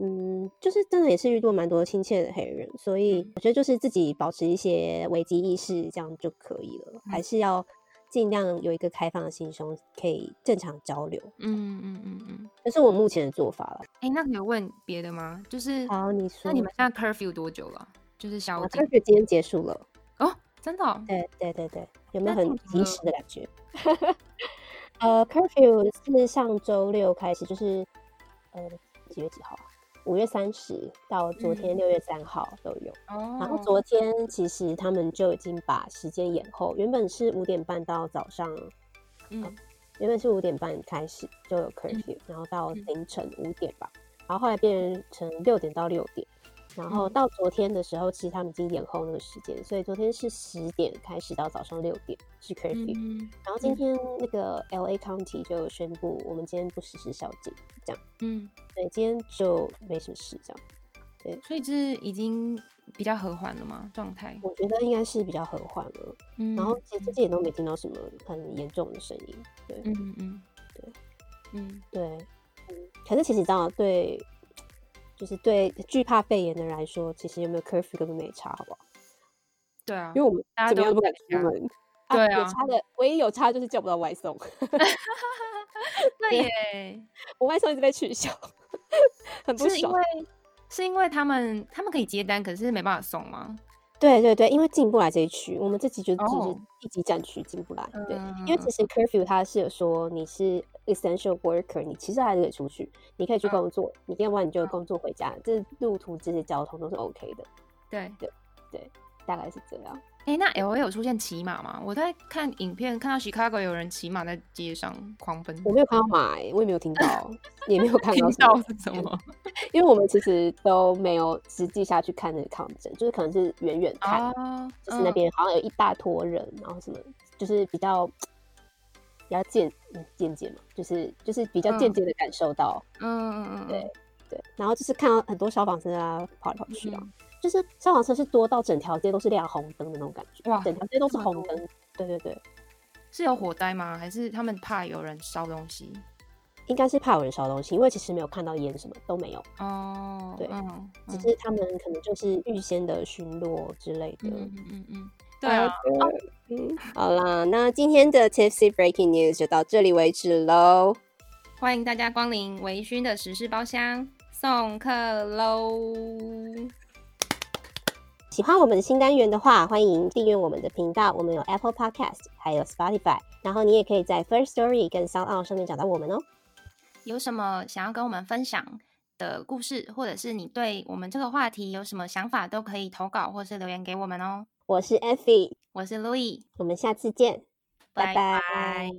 Speaker 1: 嗯，就是真的也是遇到蛮多亲切的黑人，所以我觉得就是自己保持一些危机意识，这样就可以了，嗯，还是要。尽量有一个开放的心胸，可以正常交流。
Speaker 2: 嗯嗯嗯嗯，
Speaker 1: 这是我目前的做法了。
Speaker 2: 哎、欸，那你有问别的吗？就是
Speaker 1: 好，你说，
Speaker 2: 那你们现在 curfew 多久了？就是宵禁。
Speaker 1: curfew 今天结束了。
Speaker 2: 哦，真的、哦？
Speaker 1: 对对对对，有没有很及时的感觉？呃，curfew 是上周六开始，就是呃几月几号？五月三十到昨天六月三号都有，嗯，然后昨天其实他们就已经把时间延后，原本是五点半到早上，嗯，啊、原本是五点半开始就有 curfew，嗯、然后到凌晨五点吧，然后后来变成六点到六点。然后到昨天的时候，其实他们已经延后那个时间，所以昨天是十点开始到早上六点是 curfew，嗯。然后今天那个 LA County 就宣布，我们今天不实施宵禁，这样。嗯，对，今天就没什么事，这样。对，
Speaker 2: 所以这是已经比较和缓了吗？状态？
Speaker 1: 我觉得应该是比较和缓了。嗯，然后其实最近也都没听到什么很严重的声音。对，嗯嗯，对，嗯对，嗯。可是其实你知道，对。就是对惧怕肺炎的人来说，其实有没有 curfew 根本没差，好不好？
Speaker 2: 对啊，
Speaker 1: 因为我们怎么样都不敢出门。
Speaker 2: 对啊，
Speaker 1: 有差的唯一有差就是叫不到外送。
Speaker 2: 对耶，
Speaker 1: 我外送一直被取消，很不爽。是因为
Speaker 2: 是因为他们他们可以接单，可是没办法送吗？
Speaker 1: 对对对，因为进不来这一区，我们这集就就是一级战区进不来。对，因为其实 curfew 它是有说你是。Essential worker，你其实还是可以出去，你可以去工作，嗯、你要不然你就工作回家，这、嗯、路途这些交通都是 OK 的。
Speaker 2: 对
Speaker 1: 对对，大概是这样。
Speaker 2: 哎、欸，那 L A 有出现骑马吗？我在看影片，看到 Chicago 有人骑马在街上狂奔。
Speaker 1: 我没有看到马、欸，我也没有听到，也没有看到。
Speaker 2: 是什么？
Speaker 1: 因为我们其实都没有实际下去看那个抗争，就是可能是远远看，哦、就是那边好像有一大坨人，嗯、然后什么，就是比较比较间间接嘛，就是就是比较间接的感受到，
Speaker 2: 嗯嗯嗯，
Speaker 1: 对对，然后就是看到很多消防车啊跑来跑去啊。嗯就是消防车是多到整条街都是亮红灯的那种感觉，哇，整条街都是红灯。对对对，
Speaker 2: 是有火灾吗？还是他们怕有人烧东西？
Speaker 1: 应该是怕有人烧东西，因为其实没有看到烟，什么都没有。
Speaker 2: 哦，
Speaker 1: 对，嗯、只是他们可能就是预先的巡逻之类的。
Speaker 2: 嗯嗯嗯，对啊。
Speaker 1: 嗯，好啦，那今天的 Tipsy Breaking News 就到这里为止喽。
Speaker 2: 欢迎大家光临微醺的时事包厢，送客喽！
Speaker 1: 喜欢我们的新单元的话，欢迎订阅我们的频道。我们有 Apple Podcast，还有 Spotify，然后你也可以在 First Story 跟 SoundOn 上面找到我们哦。
Speaker 2: 有什么想要跟我们分享的故事，或者是你对我们这个话题有什么想法，都可以投稿或是留言给我们哦。
Speaker 1: 我是 Effie，
Speaker 2: 我是 Louis，
Speaker 1: 我们下次见，拜拜。
Speaker 2: 拜拜。